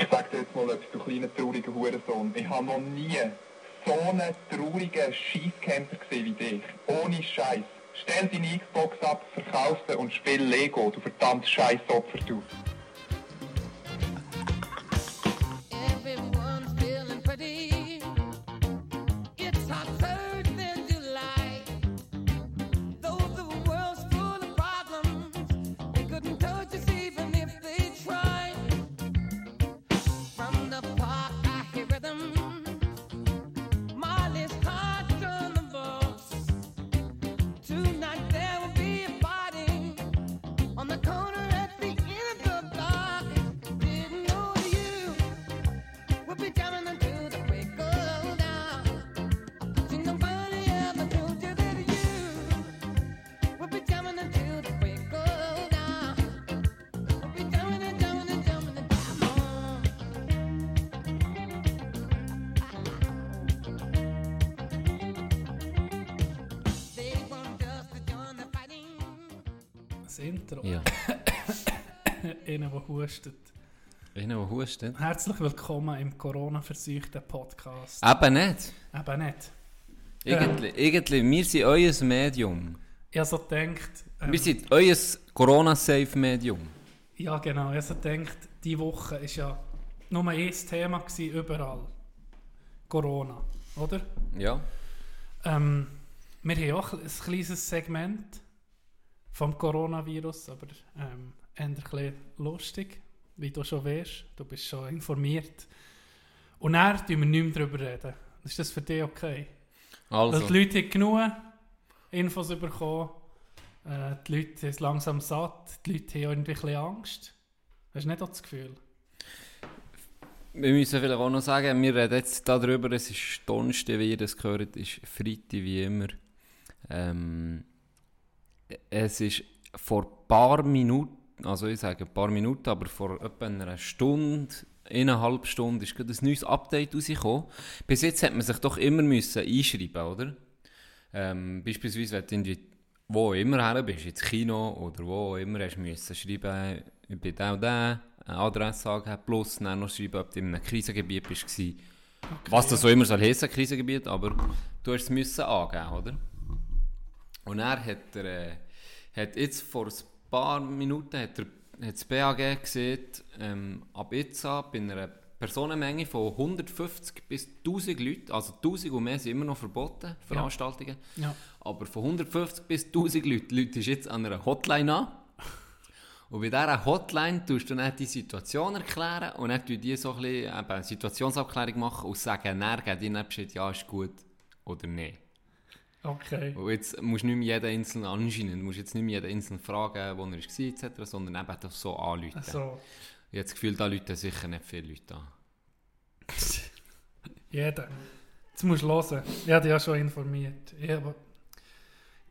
Ich sag dir jetzt mal etwas, du kleiner trauriger Hurensohn. Ich habe noch nie so einen traurigen Scheisscamper gesehen wie dich. Ohne Scheiß. Stell deine Xbox ab, verkauf sie und spiel Lego, du verdammtes Scheißopfer, du. Hustet. Einer, der hustet. Herzlich willkommen im Corona-verseuchten Podcast. Eben nicht. Eben nicht. Irgendwie, irgendwie, wir sind euer Medium. Ich habe so gedacht, ähm, Wir sind euer Corona-Safe-Medium. ja genau, ich habe so gedacht, diese Woche war ja nur ein Thema gewesen, überall. Corona, oder? Ja. Ähm, wir haben auch ein kleines Segment vom Coronavirus, aber ähm, ein bisschen lustig, wie du schon weißt. Du bist schon informiert. Und dann reden wir nicht mehr darüber reden. Ist das für dich okay? Also, Weil die Leute haben genug Infos bekommen. Äh, die Leute sind langsam satt. Die Leute haben irgendwie ein bisschen Angst. Hast du nicht das Gefühl? wir müssen vielleicht auch noch sagen, wir reden jetzt darüber, es ist Donnerstag, wie ihr das gehört, es ist Freitag wie immer. Ähm, es ist vor ein paar Minuten, also ich sage ein paar Minuten, aber vor etwa einer Stunde, eineinhalb Stunden ist gerade ein neues Update rausgekommen. Bis jetzt hat man sich doch immer müssen einschreiben oder? Ähm, beispielsweise, wenn du irgendwie wo immer her bist, ins Kino oder wo immer, hast du müssen schreiben, ich bin da und da, eine Adresse angeben, plus dann noch schreiben, ob du in einem Krisengebiet bist. Okay, Was das so immer soll heissen, Krisengebiet, aber du hast es müssen angeben, oder? Und er hat, er, äh, hat jetzt vor ein paar Minuten hat er, hat das BAG gesehen, ähm, ab jetzt an, bei einer Personenmenge von 150 bis 1000 Leuten, also 1000 und mehr sind immer noch verboten, Veranstaltungen, Ja. aber von 150 bis 1000 Leuten, Leute ist jetzt an einer Hotline an. Und bei dieser Hotline tust du dann die Situation erklären und dann tun die so ein bisschen eben eine Situationsabklärung machen und sagen, dann geben die dann Bescheid, ja, ist gut oder nicht. Okay. Und jetzt musst du nicht mehr jeden Einzelnen anscheinend, musst jetzt nicht mehr jeden Einzelnen fragen, wo er war etc., sondern eben einfach so anrufen. Also, Ich habe das Gefühl, da Leute sicher nicht viele Leute an. jeder. Jetzt musst du hören. Ich habe dich ja schon informiert. Ich, habe,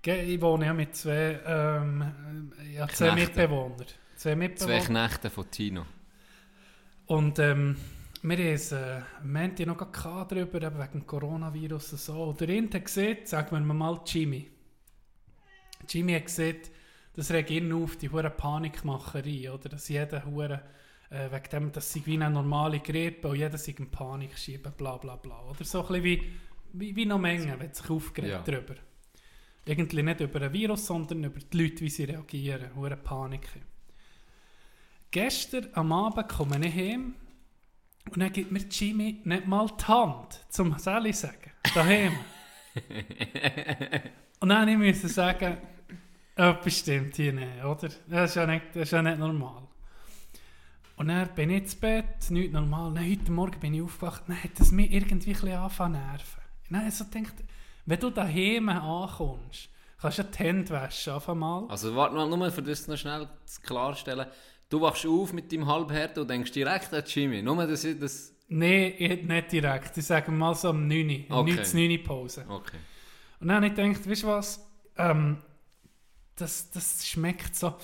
ich wohne ja mit zwei, ähm, ich habe zwei Knechte. Mitbewohner. Zwei Mitbewohner. Zwei Knechte von Tino. Und ähm, wir haben es äh, am Montag noch gehabt darüber, eben wegen dem Coronavirus und so. Und der eine hat gesehen, sagen wir mal Jimmy. Jimmy hat gesehen, das regt ihn auf, die hure Panikmacherei, oder? Dass jeder hure äh, wegen dem, dass sie wie eine normale Grippe und jeder sich in Panik schieben, bla bla bla. Oder so ein bisschen wie, wie, wie noch Menge, wird sich aufgeregt Ja. darüber. Irgendwie nicht über ein Virus, sondern über die Leute, wie sie reagieren, hure Panik. Gestern am Abend komme ich heim und dann gibt mir Jimmy nicht mal die Hand, zum Sally sagen. Daheim. und dann musste ich sagen, etwas stimmt hier nicht, oder? Das ist ja nicht, das ist ja nicht normal. Und dann bin ich ins Bett, nicht normal. Dann, heute Morgen bin ich aufgewacht, dann hat es mich irgendwie ein bisschen angefangen nerven. Dann habe ich so gedacht, wenn du daheim ankommst, kannst du ja die Hände waschen, auf einmal. Also warte mal, nur für das noch schnell klarstellen. Du wachst auf mit deinem Halbhärte und denkst direkt an Jimmy. Nur, dass ich das... Nein, ich- nicht direkt. Ich sage mal so um 9 Uhr. Okay. 9 zu 9 Uhr Pause. Okay. Und dann habe ich gedacht, weißt du was? Ähm, das, das schmeckt so.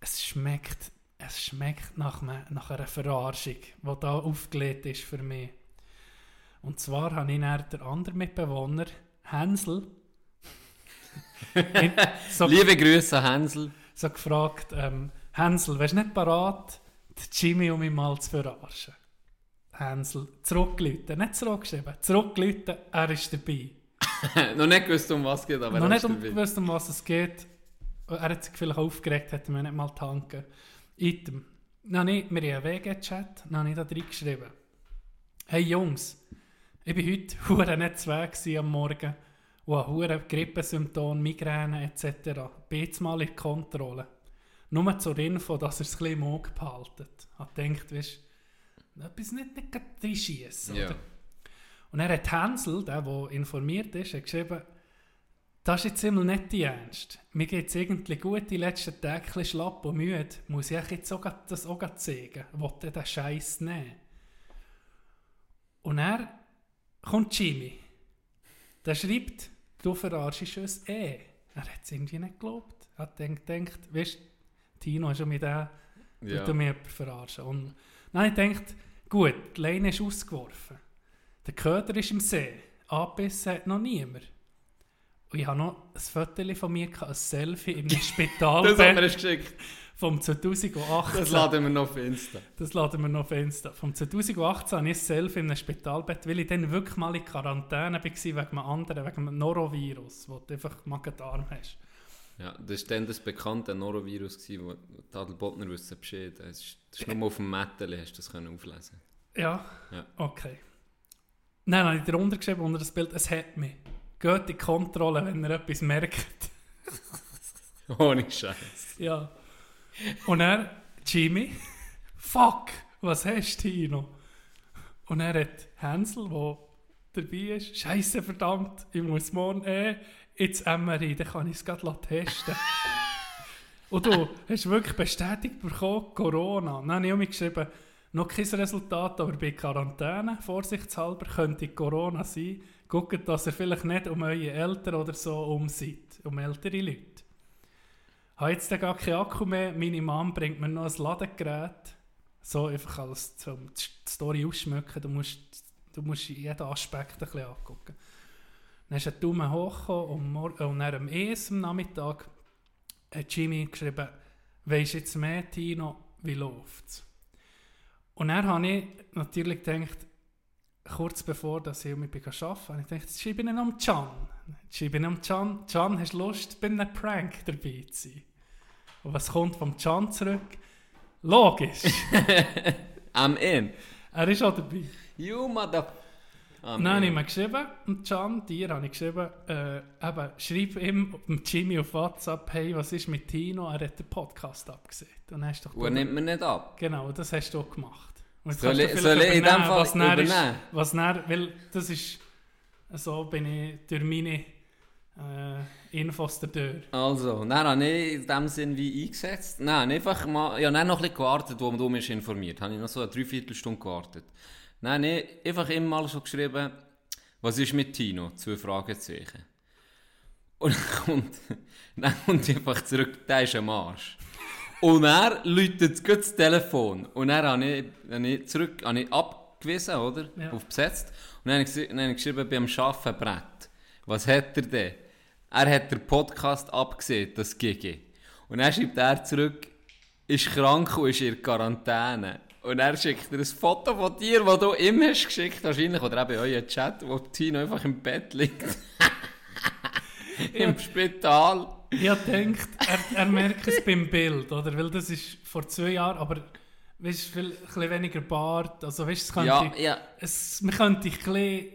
Es schmeckt, es schmeckt nach, me- nach einer Verarschung, die da aufgelegt ist für mich. Und zwar habe ich dann den anderen Mitbewohner, Hänsel, so, Liebe Grüße, Hänsel. so gefragt, ähm, Hänsel, wärst du nicht parat, den Jimmy um mich mal zu verarschen? Hänsel zurückgelitten. Nicht zurückgeschrieben, zurückgelitten, er ist dabei. Noch nicht gewusst, um was es geht, aber Noch er nicht ist dabei. gewusst, um was es geht. Er hat sich vielleicht aufgeregt, hätte mir nicht mal tanken. Item. Dann ich, wir haben einen WG-Chat, dann habe ich da reingeschrieben. Hey Jungs, ich war heute hure nicht zu Weg am Morgen und habe hure Grippesymptome, Migräne etc. Bin jetzt mal in Kontrolle. Nur zur Info, dass er es ein bisschen im Auge behaltet. Ich gedacht, weißt du, etwas nicht, nicht gerade reinschiessen, Ja. oder? Und er hat Hänsel, der, der informiert ist, hat geschrieben, das ist jetzt immer nicht die Ernst. Mir geht es irgendwie gut die letzten Tage, schlapp und müde. Muss ich jetzt auch das auch zeigen? Wollte den Scheiß nehmen? Und er kommt Jimmy. Der schreibt, du verarschst uns eh. Er hat es irgendwie nicht geglaubt. Er hat gedacht, gedacht weißt du, Tino ist schon mit dem, Ja. ja. mich jemand verarschen. Und dann ich gedacht, gut, die Leine ist ausgeworfen. Der Köder ist im See. Angebissen hat noch niemand. Und ich habe noch ein Foto von mir, ein Selfie in einem Das mir Spitalbett das geschickt. vom 2018. Das laden wir noch auf Insta. Das laden wir noch auf Insta. Vom 2018 habe ich ein Selfie in einem Spitalbett, weil ich dann wirklich mal in Quarantäne war wegen einem anderen, wegen einem Norovirus, wo du einfach Magen-Darm hast. Ja, das war dann das bekannte Norovirus, gewesen, wo die Adelbotner wissen Bescheid. Das ist, das ist nur auf dem Mätteli, hast du das können auflesen Ja? Ja. Okay. Dann habe ich darunter geschrieben, unter das Bild, es hat mich. Geht in die Kontrolle, wenn ihr etwas merkt. Ohne Scheiß. Ja. Und er, Jimmy, fuck, was hast du, Tino? Und er hat Hänsel, der dabei ist, Scheiße, verdammt, ich muss morgen eh ins MRI, dann kann ich es gerade testen. Und du hast wirklich bestätigt bekommen, Corona. Dann habe ich mir geschrieben, noch kein Resultat, aber bei Quarantäne, vorsichtshalber, könnte Corona sein. Guckt, dass ihr vielleicht nicht um eure Eltern oder so um seid, um ältere Leute. Ich habe jetzt gar keinen Akku mehr. Meine Mom bringt mir noch ein Ladegerät. So einfach als zum die Story ausschmücken. Du musst, du musst jeden Aspekt ein bisschen angucken. Dann ist ein Daumen hoch und, und dann am ES am Nachmittag hat Jimmy geschrieben, weisst jetzt mehr, Tino, wie läuft's? Und dann habe ich natürlich gedacht, kurz bevor dass ich bin arbeiten habe ich gedacht, jetzt schreibe ich ihn am Can. Jetzt schreibe ich am Can. Can, hast du Lust, bei einem Prank dabei zu sein? Und was kommt vom Can zurück? Logisch, Am in. er ist auch dabei. You mother... Dann habe ich ihm geschrieben, und Can, dir habe ich geschrieben, äh, eben, schreib ihm, Jimmy auf WhatsApp, hey, was ist mit Tino? Er hat den Podcast abgesehen. Dann hast du doch Und er nimmt mir nicht ab. Genau, das hast du auch gemacht. Und Soll ich- soll ich in dem übernehmen, Fall was dann ist, übernehmen? was dann, weil das ist, so bin ich durch meine äh, Infos der Tür. Also, dann habe ich in dem Sinn wie eingesetzt. Nein, einfach mal... Ja, dann noch ein bisschen gewartet, wo du mich informiert. Habe ich noch so eine Dreiviertelstunde gewartet. Habe ich einfach immer mal so geschrieben, was ist mit Tino? Zwei Fragezeichen. Und dann kommt, dann kommt einfach zurück, der ist am Arsch. Und er läutet das Telefon. Und dann habe ich, habe ich zurück, habe ich abgewiesen, oder? Ja. Auf besetzt. Und dann habe ich, dann habe ich geschrieben, beim Arbeiten Brett. Was hat er denn? Er hat den Podcast abgesehen, das GG. Und dann schreibt er zurück, ist krank und ist in Quarantäne. Und er schickt dir ein Foto von dir, das du ihm hast geschickt, wahrscheinlich, oder eben euren Chat, wo Tino einfach im Bett liegt. Im Spital. Ich habe gedacht, er, er merkt es beim Bild, oder? Weil das ist vor zwei Jahren, aber weißt, viel, ein bisschen weniger Bart, also weißt, es könnte, Ja, ja. Es, man könnte ein bisschen,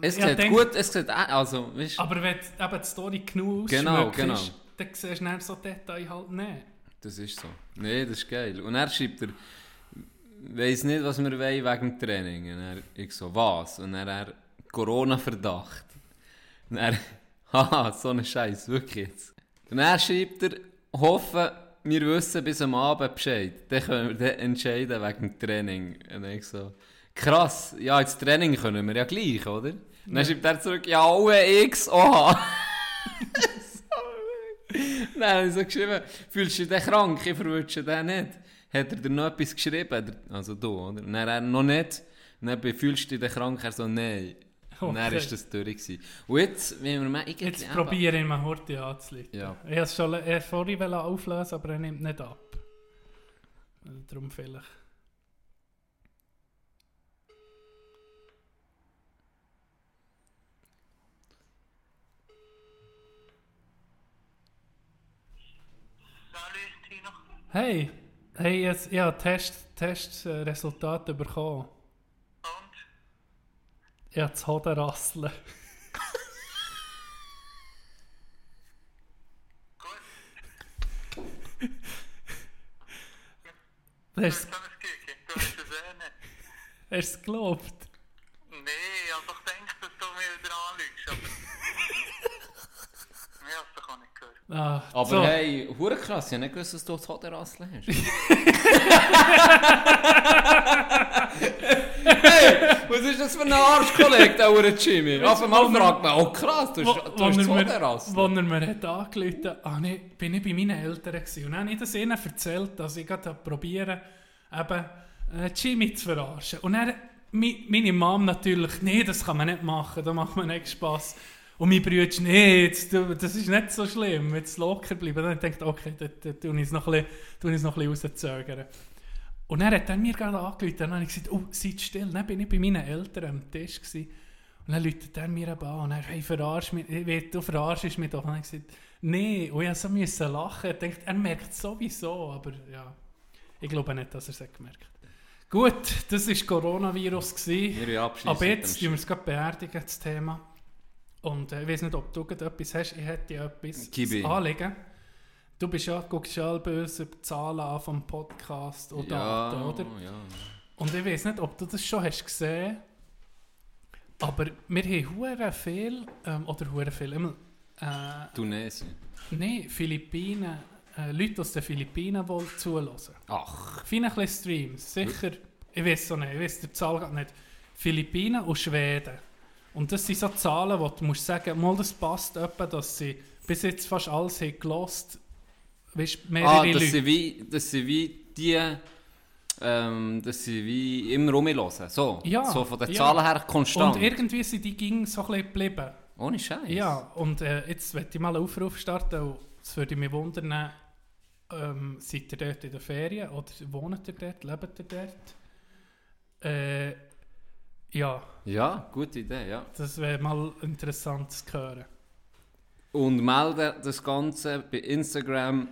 Es Ja, sieht gut, es sieht auch, also, weißt du, aber wenn du eben die Story genug Genau, genau. dann siehst du dann so Details halt nicht. das ist so. Nee, das ist geil. Und er schreibt er, weiss nicht, was wir wollen wegen dem Training. Und er, ich so, was? Und er, er Corona-Verdacht. Und er, haha, so ein Scheiß, wirklich jetzt. Und er schreibt er, hoffe, wir wissen bis am Abend Bescheid. Dann können wir entscheiden wegen dem Training. Und ich so, krass, ja, ins Training können wir ja gleich, oder? Und dann schreibt er zurück, ja, alle X, oha. Habe ich so geschrieben, fühlst du dich krank? Ich verwünsche den nicht. hat er dir noch etwas geschrieben? Also du, oder? Und dann er noch nicht. Dann befühlst du dich krank, er so, nein. Oh, okay. Und dann war das durch. Und jetzt, wenn wir mal irgendwie... Jetzt probiere ich mal Horti anzuleiten. Ja. Ich wollte es schon eh vorhin auflösen, aber er nimmt nicht ab. Also darum vielleicht. Hey! Hey, jetzt, ja, Test, Testresultat bekommen. Und? Ja, das Hodenrasseln. Gut. Hast ich du es geglaubt? Nee, ich hab doch gedacht, dass du mir wieder anlügst, aber... Ich hab's doch auch nicht gehört. Ah, Aber so. hey, hure krass, ich habe nicht gewusst, dass du das Hodenrassel hast. hey, was ist das für ein Arschkollege, der hure Jimmy? Auf einmal fragt man, oh krass, du Wo, hast, du hast das er Hodenrassel. wo er mir hat angerufen ah, nee, bin ich bei meinen Eltern gewesen. Und dann habe ich das ihnen erzählt, dass ich gerade probieren eben äh, Jimmy zu verarschen. Und mi, meine Mom natürlich, nee, das kann man nicht machen, da macht man nicht Spass. Und mein Bruder, nee, jetzt, das ist nicht so schlimm, jetzt locker bleiben. Dann habe ich okay, dann, dann tue ich es noch ein bisschen, tue ich es noch ein bisschen rauszögern. Und dann hat er mir gerade angerufen, dann habe ich gesagt, oh, seid still. Dann bin ich bei meinen Eltern am Tisch gewesen. Und dann läutet er mir an und er hey, verarsch mich, ich du verarschst mich doch. Und ich gesagt, nee, und ich so müssen lachen. Er denkt, er merkt es sowieso, aber ja, ich glaube nicht, dass er es hat gemerkt Gut, das war Coronavirus. Gewesen. Mit jetzt tun wir es gerade beerdigen, das Thema. Und äh, ich weiß nicht, ob du gerade etwas hast. Ich hätte ja etwas Gibi. anlegen. Du bist ja, guckst ja alle böse Zahlen an vom Podcast oder ja, Daten, oder? Ja. Und ich weiß nicht, ob du das schon hast gesehen aber wir haben hure viel, ähm, oder hure viel, immer, äh, Tunesien. nein, Philippinen, äh, Leute aus den Philippinen wollen zulassen. Ach, Viele Streams, sicher, ich weiß so nicht, ich weiß die Zahl gar nicht. Philippinen und Schweden. Und das sind so Zahlen, wo du musst sagen, mal das passt etwa, dass sie bis jetzt fast alles haben gelost, weißt, mehrere ah, das Leute. sind wie, das sind wie die, ähm, das sind wie immer rumhören. So, Ja, so von den ja. Zahlen her konstant. Und irgendwie sind die ging so ein bisschen geblieben. Ohne Scheiß. Ja, und äh, jetzt möchte ich mal einen Aufruf starten. und Es würde mich wundern, ähm, seid ihr dort in der Ferien oder wohnt ihr dort, lebt ihr dort? Äh, ja, Ja, gute Idee, ja. das wäre mal interessant zu hören. Und melde das Ganze bei Instagram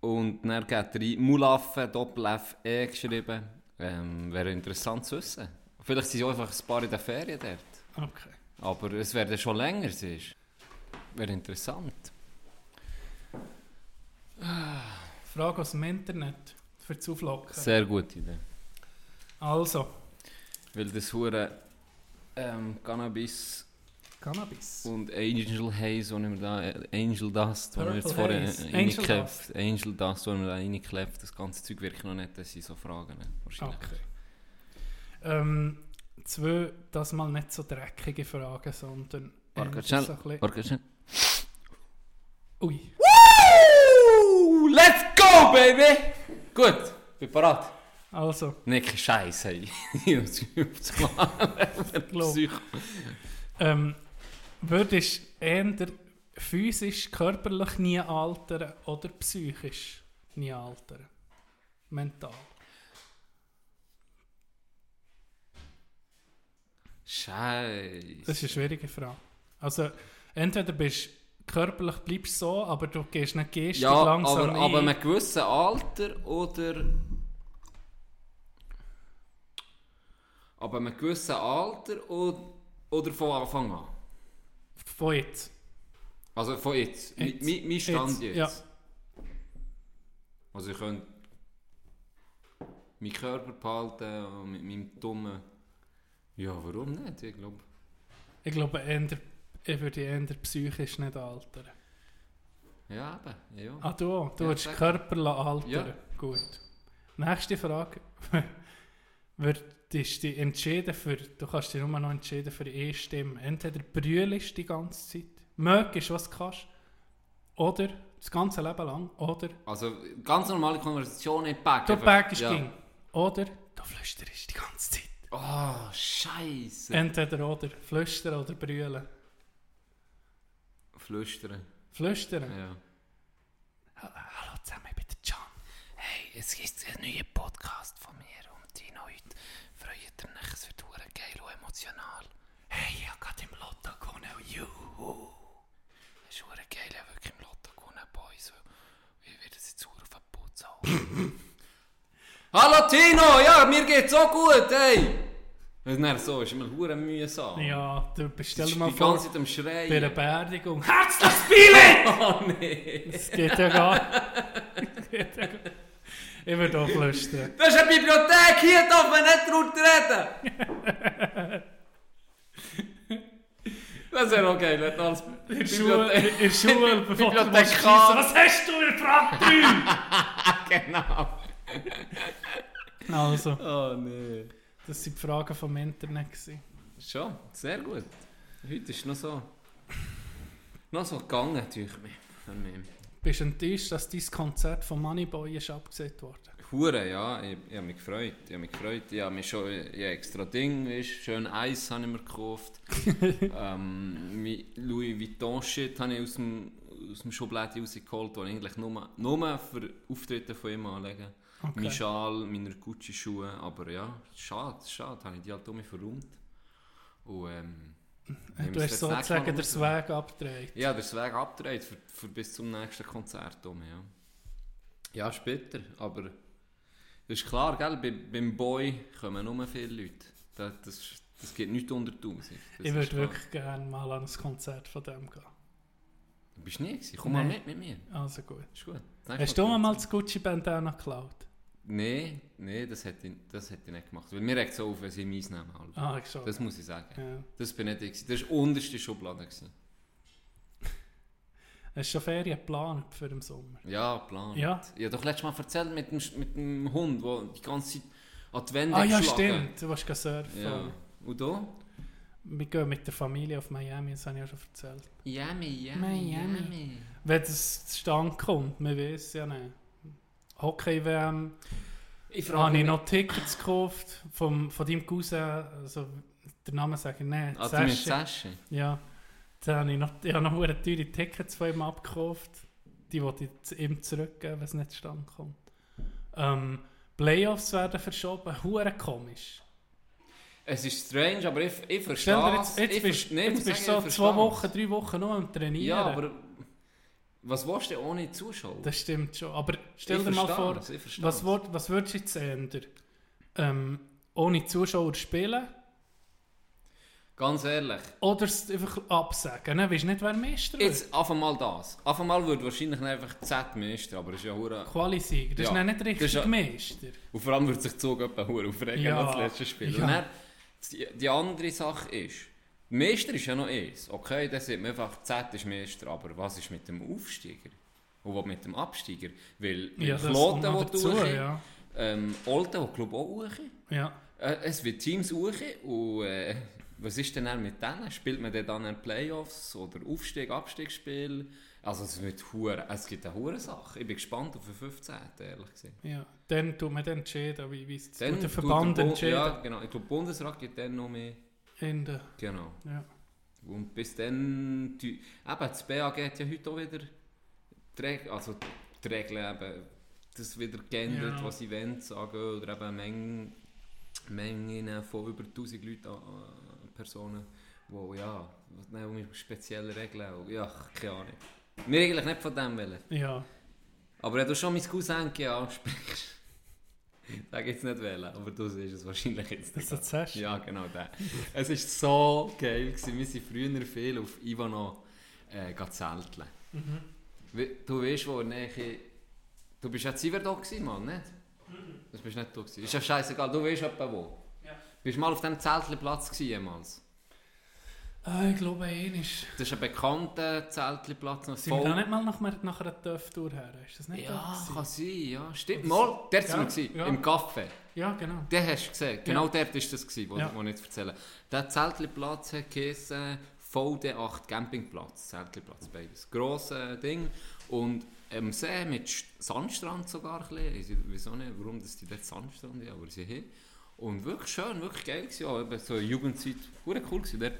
und dann geht rein, Mulaffe, Doppel-F, E geschrieben. Ähm, wäre interessant zu wissen. Vielleicht sind einfach ein paar in der Ferien dort. Okay. Aber es wäre schon länger, siehst Wäre interessant. Frage aus dem Internet für das Auflockern. Sehr gute Idee. Also, Weil das hure ähm, Cannabis Cannabis. und Angel Haze, wo wir da, Angel Dust, wo wir jetzt vorher reingeklebt- Angel Dust, wo wir da reingeklebt, das ganze Zeug wirkt noch nicht, das sind so Fragen. ne? Wahrscheinlich. Okay. Ähm, zwei, das mal nicht so dreckige Fragen, sondern Warte schnell. Ui. Woo! Let's go, baby! Gut, bin parat. Also, hey. Muss aufs Glaub. Psycho. ähm, würdest du eher physisch, körperlich nie altern oder psychisch nie altern? Mental. Scheiße. Das ist eine schwierige Frage. Also, entweder bist körperlich bleibst so, aber du gehst nicht gestik Ja, langsam aber, aber ein. mit einem gewissen Alter oder. Aber mit einem gewissen Alter oder, oder von Anfang an? Von jetzt. Also von jetzt. Jetzt. mi- Mein Stand Jetzt, jetzt. ja. Also ich könnte meinen Körper behalten und mit meinem dummen. Ja, warum nicht? Ich glaube. Ich glaube, ich würde eher psychisch nicht altern. Ja, eben. Ja. Ah, du auch? Du Ja, würdest sag. Körper altern? Ja. Gut. Nächste Frage. Du dich entschieden für, du kannst dich nur noch entscheiden für eine Stimme. Entweder brüllst die ganze Zeit, mögest, was du kannst, oder das ganze Leben lang, oder Also ganz normale Konversation nicht backen. du backst ja. ging, oder du flüsterst die ganze Zeit. Oh, Scheiße. Entweder oder, flüstern oder brüllen. Flüstern. Flüstern? Ja. Hallo zusammen, ich bin der John. Hey, es gibt einen neuen Podcast von mir die ihr euch, es wird verdammt geil und emotional. Hey, ich habe gerade im Lotto gewonnen, juhu. Es ist verdammt geil, ich habe wirklich im Lotto gewonnen, Boys. Ich werde es jetzt verdammt auf den Putz. Hallo Tino, ja, mir geht's so gut, hey! Und dann so, ist immer hure mühsam. Ja, du bestell mal bin die vor, ganze Zeit am Schreien. bei einer Beerdigung. Herzliches Spiele! Oh nee. Das geht ja gar Das geht ja gar- Ich würde auch flüstern. Das ist eine Bibliothek, hier darf man nicht laut reden. Das wäre auch geil, wenn du als In der Schule, in der Schule bevor du Bibliothekar. musst schiessen, Was hast du in der Frage Genau. Also, Oh nee. das waren die Fragen vom Internet. gewesen. Schon, sehr gut. Heute ist noch so... Noch so gegangen, durch mich. Für mich. Bist enttäuscht, dass dein Konzert von Moneyboy ist abgesagt worden? Hure, ja, ich, ich habe mich gefreut. Ich habe mich gefreut. Ich habe mich schon ich extra Ding, weißt, schön Eis habe ich mir gekauft. ähm, Louis Vuitton Shit habe ich aus dem, aus dem Schublade rausgeholt, den ich eigentlich nur, nur für Auftritte von ihm anlegen. Okay. Mein Schal, meine Gucci Schuhe, aber ja, schade, schade, habe ich die halt um mich verräumt. Und ähm, Du hast Mal sozusagen den. Swag abgedreht. Ja, der Weg abgedreht für, für bis zum nächsten Konzert. Um, ja. ja, später. Aber das ist klar, gell? Bei, beim Boy kommen nur viele Leute. Das, das, das geht nicht unter 1000. Das Ich würde wirklich gerne mal an ein Konzert von dem gehen. Du bist nie gewesen. Komm mal Nein. mit mit mir. Also gut. Ist gut. Hast du mal kommt. das Gucci-Bandana geklaut? Nein, nee, das hätte ich, das hätte ich nicht gemacht. Weil mir regt es auf, wenn sie meins nehmen. Alter. Ah, ich schon. Das muss ich sagen. ja. Das bin nicht ich. Das war die unterste Schublade. Gewesen. Hast du schon Ferien geplant für den Sommer? Ja, Plan. Ja. Ich habe doch letztes Mal erzählt mit dem, mit dem Hund, der die ganze Zeit an die Wände Ah ja, geschlagen stimmt. Du gehen surfen. Ja. Und du? Wir gehen mit der Familie auf Miami, das habe ich ja schon erzählt. Yummy, Miami. yummy. Wenn das zustande kommt, weiß es ja nicht. Hockey-WM, Ich habe frage ich mich, noch Tickets gekauft vom, von deinem Cousin, also den Namen sage ich nicht, also mit Sascha. Sascha. Ja, da habe ich noch, ich habe noch teure Tickets von ihm abgekauft. Die wollte ich ihm zurückgeben, wenn es nicht zustande kommt. Ähm, Playoffs werden verschoben, hure komisch. Es ist strange, aber ich, ich verstehe Stell dir jetzt, es. jetzt Ich bist, ich jetzt bist du so ich zwei Wochen, es. drei Wochen nur am Trainieren. Ja, aber was willst du ohne Zuschauer? Das stimmt schon. Aber stell Ich dir mal vor, was, würd, was würdest du jetzt ändern? Ähm, ohne Zuschauer spielen Ganz ehrlich. oder es einfach absagen? Ne? Weißt du nicht, wer Meister wird? Jetzt einfach mal das. Einfach mal würde wahrscheinlich einfach Z Meister, aber es ist ja hure. Quali-Sieger, das Ja, ist nicht richtig ist ja- Meister. Und vor allem würde sich Zug hure aufregen Ja, als letztes Spiel. ja. Und dann, die, die andere Sache ist, Meister ist ja noch eins. Okay, dann sieht man einfach, Z ist Meister, aber was ist mit dem Aufsteiger? Und was mit dem Absteiger? Weil Ja, Kloten, der dazu, durch, ja. ähm, Olten, der glaube auch hoch. ja. Äh, es wird Teams hoch und äh, was ist denn dann mit denen? Spielt man dann in Playoffs oder Aufstieg, Abstiegsspiel? Also es wird hure, es gibt eine hure Sache. Ich bin gespannt auf den 15. ehrlich gesagt. Ja, dann tut man dann entschieden, wie, wie es der Verband entschieden. Ja, genau. Ich glaube, Bundesrat gibt dann noch mehr. In der, Genau. ja. Und bis dann... Die, eben, das BAG hat ja heute auch wieder die, Reg also die Regeln eben, das wieder geändert, Ja. was Events angeht, oder eben Mengen, Mengen von über 1000 Leuten, äh, Personen, wo ja, nein, mit speziellen Regeln, ja, keine Ahnung. Wir eigentlich nicht von dem wollen. ja. Aber wenn du schon mein Cousin ansprichst, sag jetzt nicht wählen, aber du siehst es wahrscheinlich jetzt Das nicht. erzählst du? Ja, genau der. Es war so geil. Gewesen. Wir sind früher viel auf Ivano äh, zelteln. Mhm. Du weißt, wo der Nähe... Du bist ja Ziver da gewesen, Mann, nicht? Das bist nicht du gewesen. Ist ja scheißegal, du weißt etwa wo. Ja. Bist mal auf diesem Zeltplatz gewesen jemals? Ah, ich glaube, einer ist... Das ist ein bekannter Zeltplatz. noch Sind wir voll- da nicht mal nach, nach einer Töftour her? Ist das nicht Ja, da kann sein, ja. Stimmt. Mal, dort Ja, wir gewesen, ja. im Café. Ja, genau. Den hast du gesehen. Genau Ja. dort war das, gewesen, wo, Ja. wo ich jetzt erzähle. Der Zeltplatz hat geheißen VD8 Campingplatz. Zeltplatz, beides. Grosses Ding. Und am See mit St- Sandstrand sogar ein bisschen. Ich weiß auch nicht, warum das die dort Sandstrand haben, aber sie haben. Und wirklich schön, wirklich geil gewesen. Ja, eben so Jugendzeit, cool gewesen. Dort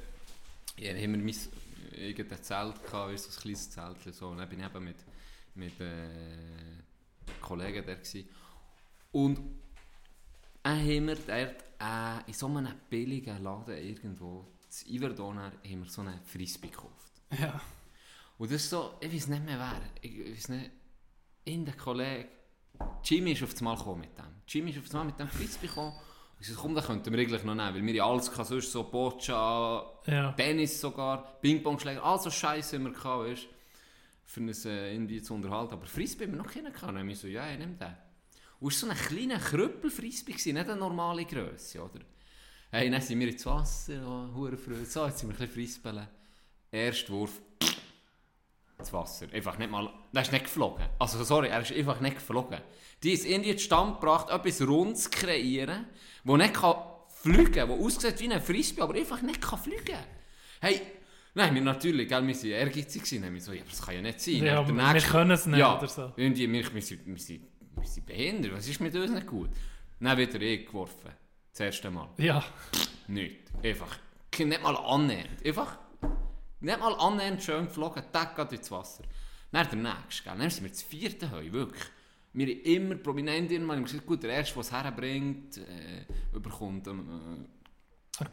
ja, haben wir mein irgendein Zelt gehabt, du, so ein kleines Zelt. So. Und dann bin ich eben mit, mit äh, Kollegen da gewesen. Und dann haben wir dort äh, in so einem billigen Laden irgendwo, in Iverdon, haben wir so einen Frisbee gekauft. Ja. Und das ist so, ich weiß nicht mehr wer, ich weiß nicht, in der Kollege Jimmy ist auf das Mal gekommen mit dem. Jimmy ist auf das Mal mit dem Frisbee gekommen. Und ich so, komm, den könnten wir eigentlich noch nehmen, weil wir ja alles hatten, sonst so Boccia, Ja. Tennis sogar, Ping-Pong-Schläger, all so Scheiße wir gehabt, weißt für uns äh, irgendwie zu unterhalten. Aber Frisbee haben wir noch keinen gehabt. Und ich so, ja, ich nehme den. Und es war so ein kleiner Krüppel-Frisbee, nicht eine normale Größe, oder? Hey, dann sind wir ins Wasser, oh, hure Freude. So, jetzt sind wir ein bisschen Frisbee. Erster Wurf, ins Wasser. Einfach nicht mal, der ist nicht geflogen. Also, sorry, er ist einfach nicht geflogen. Die ist irgendwie zustande gebracht, etwas rund zu kreieren, wo nicht kann fliegen kann, wo aussieht wie ein Frisbee, aber einfach nicht kann fliegen Hey, nein, wir natürlich, gell, wir waren ehrgeizig, gewesen, haben wir so, ja, aber das kann ja nicht sein. Ja, Der wir können es nicht ja, oder so. Irgendwie, wir, wir, sind, wir, sind, wir sind behindert, was ist mit uns nicht gut? Dann wieder ich geworfen, das erste Mal. Ja. Nicht. Einfach. Nicht mal annähernd. Einfach. Nicht mal annähernd schön geflogen, Tag geht ins Wasser. Dann der nächste, gell. Dann sind wir das vierte Heu, wirklich. Wir haben immer prominent haben gesagt, gut, der Erste, der es herbringt, äh, überkommt, äh,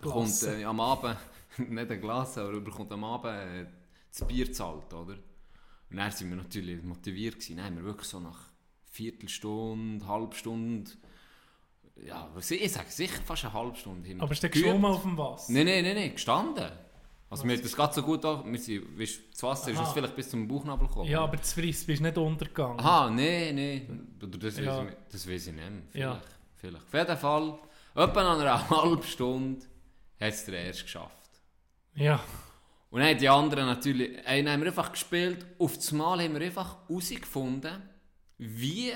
bekommt äh, am Abend, nicht ein Glas, aber überkommt am Abend äh, das Bier zahlt, oder? Und dann sind wir natürlich motiviert gewesen. Dann haben wir wirklich so nach Viertelstunde, halbe Stunde, ja, was ich sage, sicher fast eine halbe Stunde hin. Aber ist der geschwommen auf dem Wasser? Nein, nein, nein, nein, gestanden. Also mir hat das gerade so gut an, wir sind, weißt, das Wasser ist Aha. uns vielleicht bis zum Bauchnabel gekommen. Ja, aber das Frisbee ist nicht untergegangen. Aha, nein, nein, das, Ja. weiß ich, das weiß ich nicht mehr. Vielleicht, Ja. vielleicht. Auf jeden Fall, etwa nach einer halben Stunde hat es der Erste geschafft. Ja. Und dann haben die anderen natürlich, einen haben wir einfach gespielt, auf das Mal haben wir einfach herausgefunden, wie,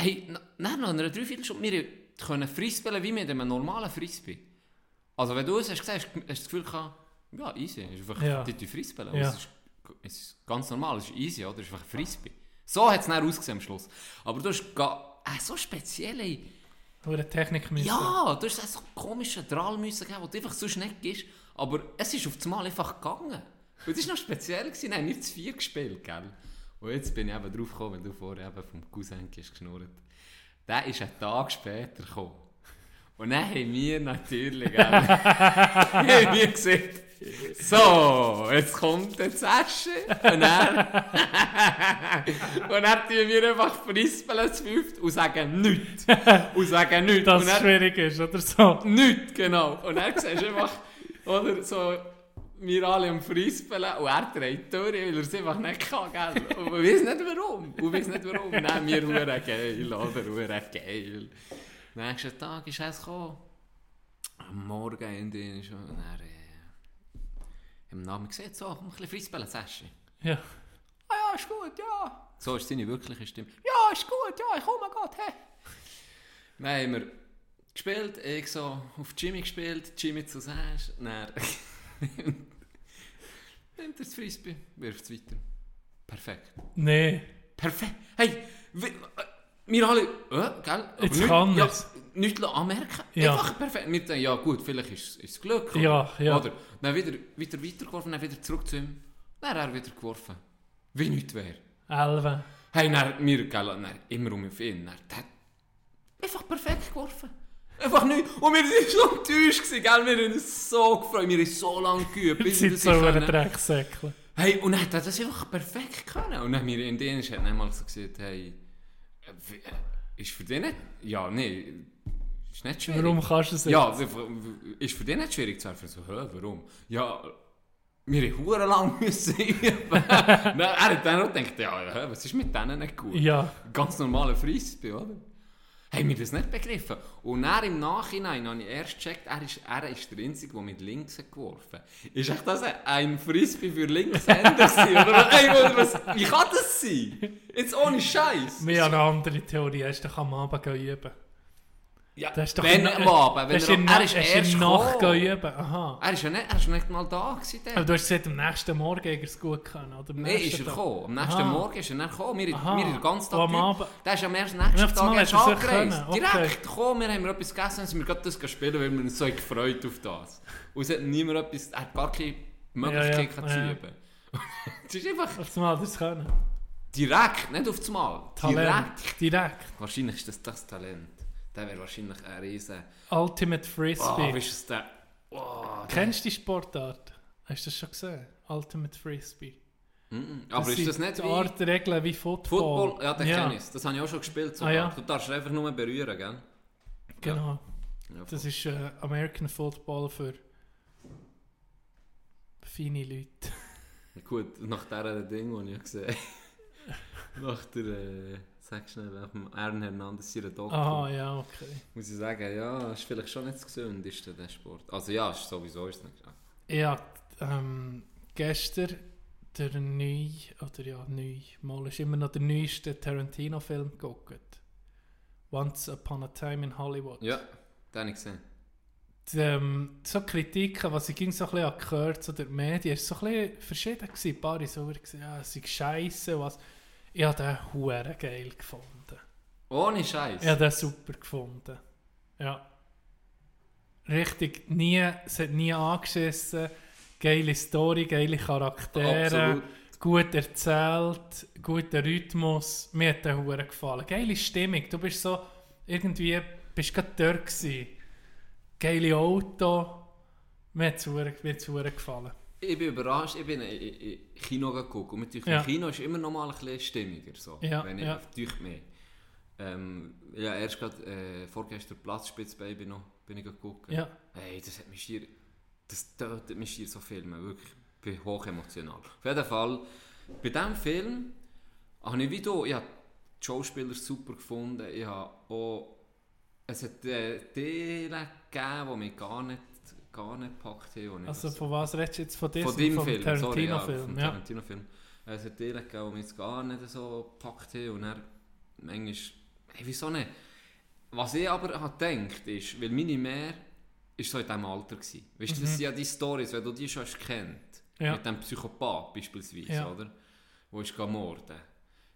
hey, na- nach einer Dreiviertelstunde, wir können Frisbee wie mit einem normalen Frisbee. Also wenn du es hast gesehen, hast du das Gefühl gehabt, ja, easy, es ist einfach Ja. die, die Frisbee. Ja. Es, ist, es ist ganz normal, es ist easy, oder? Es ist einfach Frisbee. So hat es dann ausgesehen am Schluss. Aber du hast ga, äh, so spezielle... Eine Technik müssen. Ja, du hast so einen komischen Drall müssen geben, den du einfach sonst nicht gibst. Aber es ist auf das Mal einfach gegangen. Und das war noch speziell. Gewesen. Haben wir zu vier gespielt, gell? Und jetzt bin ich eben drauf gekommen, wenn du vorher eben vom Cousin hast geschnurrt. Der ist einen Tag später gekommen. Und dann haben wir natürlich, gell, haben wir gesagt, so, jetzt kommt der Zesche. Und dann, und dann tun wir einfach Frisbeln zu fünft und sagen nichts. Und sagen nichts. Dass es schwierig ist, oder so. Nichts, genau. Und dann siehst du einfach, oder so, wir alle am Frisbeln und er dreht durch, weil er es einfach nicht kann, gell? Und wir wissen nicht warum. Und wir wissen nicht warum. Nein, wir hure geil, oder? Hure geil. Nächsten Tag ist es gekommen. Am Morgen in den schon, im Namen gesehen, so, komm, ein bisschen Frisbeln, Session. Ja. Ah ja, ist gut, ja. So ist seine wirkliche Stimme. Ja, ist gut, ja, ich komme Gott, hey. Dann haben wir gespielt, ich so auf Jimmy gespielt, Jimmy zu Sash, dann nimmt er das Frisbee, wirft es weiter. Perfekt. Nee. Perfekt. Hey, wir, äh, wir alle, äh, gell? Aber Jetzt nicht- kann ja. Nichts anmerken. Ja. Einfach perfekt. Denken, ja gut, vielleicht ist es Glück. Oder? Ja, ja. Oder? Dann wieder, wieder weitergeworfen, dann wieder zurück zu ihm. Dann er wieder geworfen. Wie nichts wäre. Elven. Hey, dann, wir, dann, immer um auf ihn. Dann, hat einfach perfekt geworfen. Einfach nicht. Und wir waren so enttäuscht, gewesen, gell? Wir haben uns so gefreut. Wir haben so lange geübt, bis wir Sind so ein können. Drecksäckchen. Hey, und dann hat er das einfach perfekt können. Und dann wir in Dänisch hat dann mal so gesagt, hey, äh, äh, ist für dich nicht... Ja, nee, ist nicht schwierig. Warum kannst du es Ja, w- w- ist für dich nicht schwierig zu werfen? So, hä, warum? Ja, wir haben hure lang müssen üben. Dann- er hat dann auch gedacht, ja, hä, was ist mit denen nicht gut? Ja. Ganz normale Frisbee, oder? Haben wir das nicht begriffen. Und dann im Nachhinein habe ich erst gecheckt, er ist, er ist der Einzige, der mit links hat geworfen Ist echt das ein Frisbee für Linkshänder gewesen? Oder, ey, oder was, wie kann das sein? Jetzt ohne Scheiß. Wir haben eine andere Theorie. Hast du am Abend üben? Ja, Das ist doch wenn am Abend, wenn er, in er ist erst Nacht üben? Aha. Er ist ja nicht, er ist nicht mal da gewesen. Aber du hast gesagt, am nächsten Morgen er es gut können, oder? Nein, ist er gekommen. Am nächsten Aha. Morgen ist er dann gekommen. Wir, Aha. wir den ganzen Tag Und am. Abend- Der ist am ersten nächsten einmal Tag erst es angereist. Okay. Direkt gekommen, wir haben etwas gegessen und sind wir gerade das gespielt, weil wir uns so gefreut auf das. Und es hat niemand etwas, er hat gar keine Möglichkeit Ja, ja, zu ja. üben. es ist einfach Auf einmal das können. direkt, nicht auf das Mal. Talent. Direkt. Direkt. Wahrscheinlich ist das das Talent. Der wäre wahrscheinlich ein riesen... Ultimate Oh, Frisbee. wie ist es der... Oh, Kennst du die Sportart? Hast du das schon gesehen? Ultimate Frisbee. Mhm. Aber ist sind das nicht die wie Art Regeln wie Football? Football? Ja, den kenne ich. Das habe ich auch schon gespielt. Ah, ja. Du darfst einfach nur berühren, gell? Genau. Ja, Das ist äh, American Football für feine Leute. Gut, nach dieser Ding, die ich gesehen habe. nach der, äh, sag schnell, dem Aaron Hernandez seiner Doku. Aha, ja, okay. Muss ich sagen, ja, ist vielleicht schon nicht das gesündeste, der Sport. Also ja, ist sowieso ist es nicht. Ja, ähm, gestern der neue, oder ja, neu, mal ist immer noch der neueste Tarantino-Film geguckt. Once Upon a Time in Hollywood. Ja, den habe ich gesehen. Die, ähm, so Kritiken, was ich ging so ein bisschen habe gehört zu den Medien, ist so ein bisschen verschieden gewesen. Ein paar so gesagt, ja, es ist scheiße, was. Ich habe den hure geil gefunden. Ohne Scheiß. Ich habe den super gefunden. Ja. Richtig, nie, es hat nie angeschissen. Geile Story, geile Charaktere. Absolut. Gut erzählt, guter Rhythmus. Mir hat der hure gefallen. Geile Stimmung. Du bist so irgendwie, bist gerade dort gewesen. Geile Auto. Mir hat es hure gefallen. Ich bin überrascht, ich bin in, in, in Kino geguckt und natürlich Ja. im Kino ist immer noch mal ein bisschen stimmiger, so, Ja, wenn ich ja. mehr. Ähm, ja, erst gerade äh, vorgestern Platzspitzbaby noch bin ich geguckt. Ja. Hey, das hat mich schier, das tötet mich schier so Filme, wirklich, ich bin hoch emotional. Auf jeden Fall, bei diesem Film habe ich wie du, ich habe die Schauspieler super gefunden, ich habe auch, es hat äh, Teile gegeben, die mich gar nicht, gar nicht gepackt ich Also von was redest du jetzt? Von diesem von deinem Film, sorry, ja, Tarantino-Film? Ja, Tarantino-Film. Es hat Teile gegeben, die mich jetzt gar nicht so gepackt haben und dann manchmal, hey, wieso nicht? Was ich aber habe gedacht ist, weil meine Mehr ist so in diesem Alter gewesen. Weißt du, das sind ja die Stories, wenn du die schon hast kennt, Mhm. Ja. mit dem Psychopath beispielsweise, Ja. oder? Wo ist morden.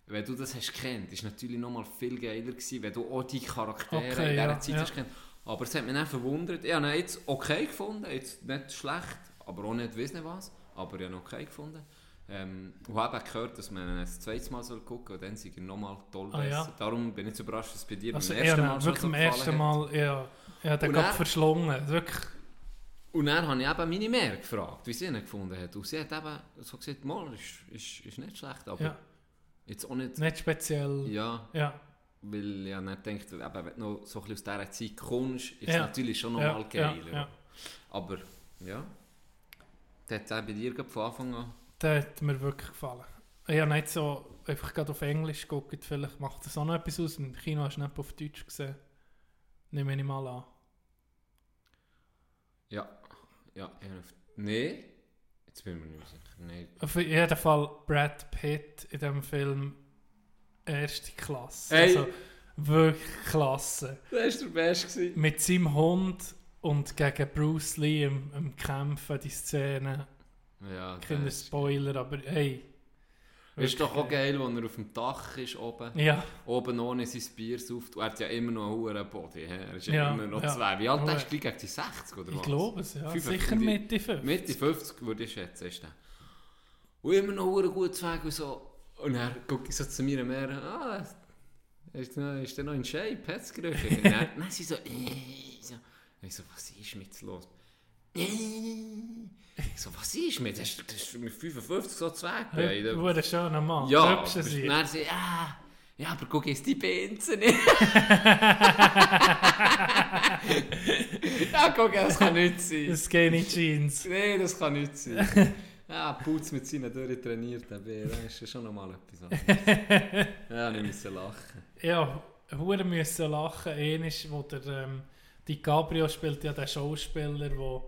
Wenn du das hast kennt, ist natürlich noch mal viel geiler gewesen, wenn du auch die Charaktere Okay, in dieser ja, Zeit ja. hast kennt. Aber es hat mich dann verwundert. Ich habe ihn jetzt okay gefunden, jetzt nicht schlecht, aber auch nicht nicht was. Aber ich habe ihn okay gefunden. Ähm, und habe eben gehört, dass man ihn ein zweites Mal soll gucken soll und dann sei er nochmal toll Ah, ja. Darum bin ich jetzt überrascht, dass es bei dir Also beim ich ersten Mal wirklich gefallen ersten. Mal, ja, ich habe den dann- verschlungen. Wirklich, Und dann habe ich eben meine Mehr gefragt, wie sie ihn gefunden hat. Und sie hat eben so gesagt, mal, ist, ist, ist nicht schlecht, aber ja, jetzt auch nicht... nicht speziell. Ja, Ja, weil ich nicht denkt, eben, wenn du noch so ein bisschen aus dieser Zeit kommst, ist es Ja. natürlich schon ja, nochmal ja, geiler. ja. Aber ja, das hat auch bei dir von Anfang an. Der hat mir wirklich gefallen. Ich habe nicht so einfach gerade auf Englisch geguckt, vielleicht macht das auch noch etwas aus. Im Kino hast du nicht auf Deutsch gesehen. Nehme ich mal an. Ja, ja, ja. Nee, jetzt bin ich mir nicht sicher. Nee. Auf jeden Fall Brad Pitt in diesem Film erste Klasse. Hey. Also wirklich klasse. Das war der Beste. Mit seinem Hund und gegen Bruce Lee im, im Kämpfen, die Szene. Ja, Keine Spoiler, aber hey. ist doch auch geil, wenn er auf dem Dach ist oben. Ja, Oben ohne sein Bier sauft. Er hat ja immer noch einen hohen Body. he? Er ist ja, Ja, immer noch ja. zwei. Wie alt ist er? Gegen die 60 oder ich was? glaube es, ja. 55. Sicher Mitte 50. Mitte 50 würde ich schätzen, ist der. Und immer noch einen guten Weg und so. Und gucke ich so zu mir mehr, ah, ist der noch, ist der noch in Shape, hat es gerücht? Und dann, dann sie so, äh, so. Und ich so, was ist mit los? Äh. Ich so, was ist mit? Das ist, das ist mit 55 so zu Weg. Hey, Ja, Wurde schöner Mann. ja, aber sie. dann sie, ja, ja, aber guck jetzt die Benze nicht. ja, guck, das kann nicht sein. Skinny Jeans. Nee, das kann nicht sein. Ja, Putz mit seinen durchtrainierten Bär, das ist schon nochmal etwas anderes. Ja, ich musste lachen. Ja, Hure müssen lachen. Ähnlich, wo der ähm, DiCaprio spielt ja den Schauspieler, der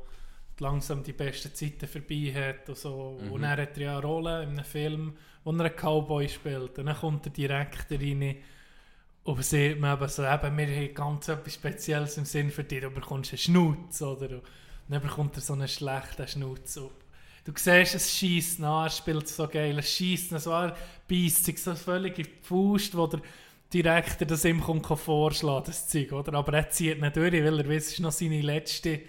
langsam die besten Zeiten vorbei hat und so. Mhm. Und er hat ja eine Rolle in einem Film, wo er einen Cowboy spielt. Und dann kommt der Direktor rein und sieht man eben so, eben, wir haben ganz etwas Spezielles im Sinn für dich. Du bekommst einen Schnutz, oder? Und dann bekommt er so einen schlechten Schnutz. Und du siehst, es schießt nach, er spielt so geil, es schießt so, er beißt sich so völlig in die Faust, wo der Direktor das ihm kommt vorschlagen, das Zeug, oder? Aber er zieht nicht durch, weil er weiß, es ist noch seine letzte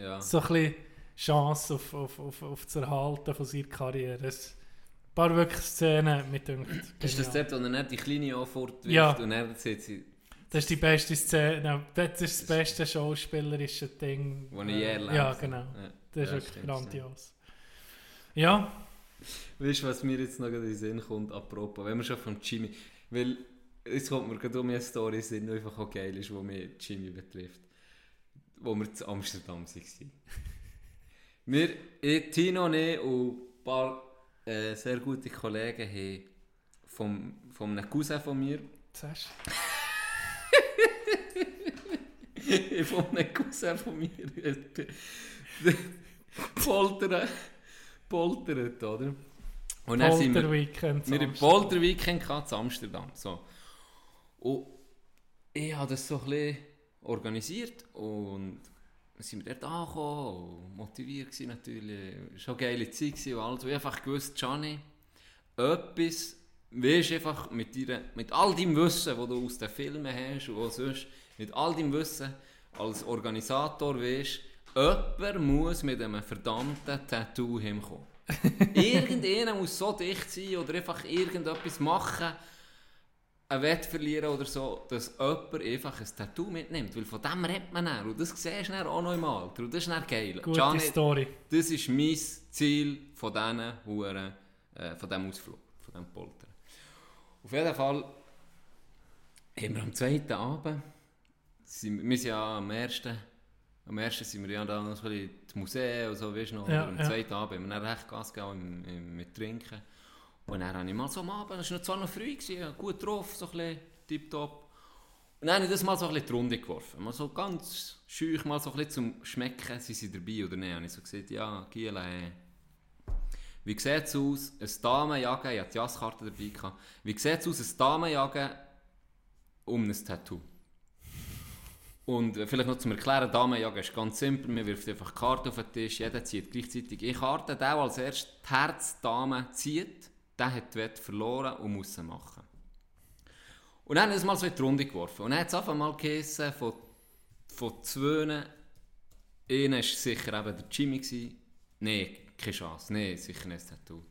Ja. so ein Chance auf, auf, auf, auf das Erhalten von seiner Karriere. Es, ein paar wirklich Szenen mit dem. Ist das dort, wo er nicht die Kleine fortwirft Ja. und er sieht sie, Das ist die beste Szene. Das ist das beste schauspielerische Ding. wo er je erlebt? Ja, genau. Das ist ja, wirklich stimmt, grandios. Ja, Weißt du, was mir jetzt noch in den Sinn kommt, apropos, wenn wir schon von Jimmy, weil jetzt kommt mir gerade um eine Story die einfach auch geil ist, die mich Jimmy betrifft. Wo wir zu Amsterdam waren. wir, ich, Tino und ich und ein paar äh, sehr gute Kollegen haben vom, von einem Cousin von mir, Sagst von einem Cousin von mir, poltern, poltert, oder? Und dann sind wir... Polter-Weekend. Wir Samstag. Polter-Weekend in Amsterdam. So. Und ich habe das so ein bisschen organisiert und sind wir dort angekommen und motiviert gewesen natürlich. Es war eine geile Zeit gewesen und alles. Und ich einfach gewusst, Gianni, etwas, weißt einfach mit, dir, mit all deinem Wissen, das du aus den Filmen hast und auch sonst, mit all deinem Wissen als Organisator weißt, jemand muss mit einem verdammten Tattoo hinkommen. Irgendeiner muss so dicht sein oder einfach irgendetwas machen, einen Wett verlieren oder so, dass jemand einfach ein Tattoo mitnimmt. Weil von dem redet man dann. Und das siehst du dann auch noch im Alter. Und das ist dann geil. Gute Gianni, Story. das ist mein Ziel von diesen Huren, äh, von diesem Ausflug, von diesem Poltern. Auf jeden Fall haben wir am zweiten Abend, sind, wir sind ja am ersten, am ersten sind wir ja da noch so ein bisschen die Museen und so, weißt du noch, Ja, am ja. zweiten Abend haben wir dann recht Gas gegeben im, im, mit Trinken. Und dann habe ich mal so am Abend, es war noch zwar noch früh, gewesen, gut drauf, so ein bisschen tipptopp. Und dann habe ich das mal so ein bisschen die Runde geworfen. Mal so ganz schüch, mal so ein bisschen zum Schmecken, sind sie dabei oder nicht. habe ich so gesagt, ja, Giela, hey. Wie sieht es aus? Ein Damenjagen, ich hatte die Jasskarte dabei. Gehabt. Wie sieht es aus, ein Damenjagen um ein Tattoo? Und äh, vielleicht noch zum Erklären, Damenjagen ist ganz simpel. Man wirft einfach Karten auf den Tisch, jeder zieht gleichzeitig eine Karte. Der, als erstes die Herz-Dame zieht, der hat die Wette verloren und muss sie machen. Und dann haben es mal so in die Runde geworfen. Und dann hat es einfach mal geheißen, von, von zwei, einer war sicher eben der Jimmy. Nein, keine Chance. Nein, sicher nicht das Tattoo.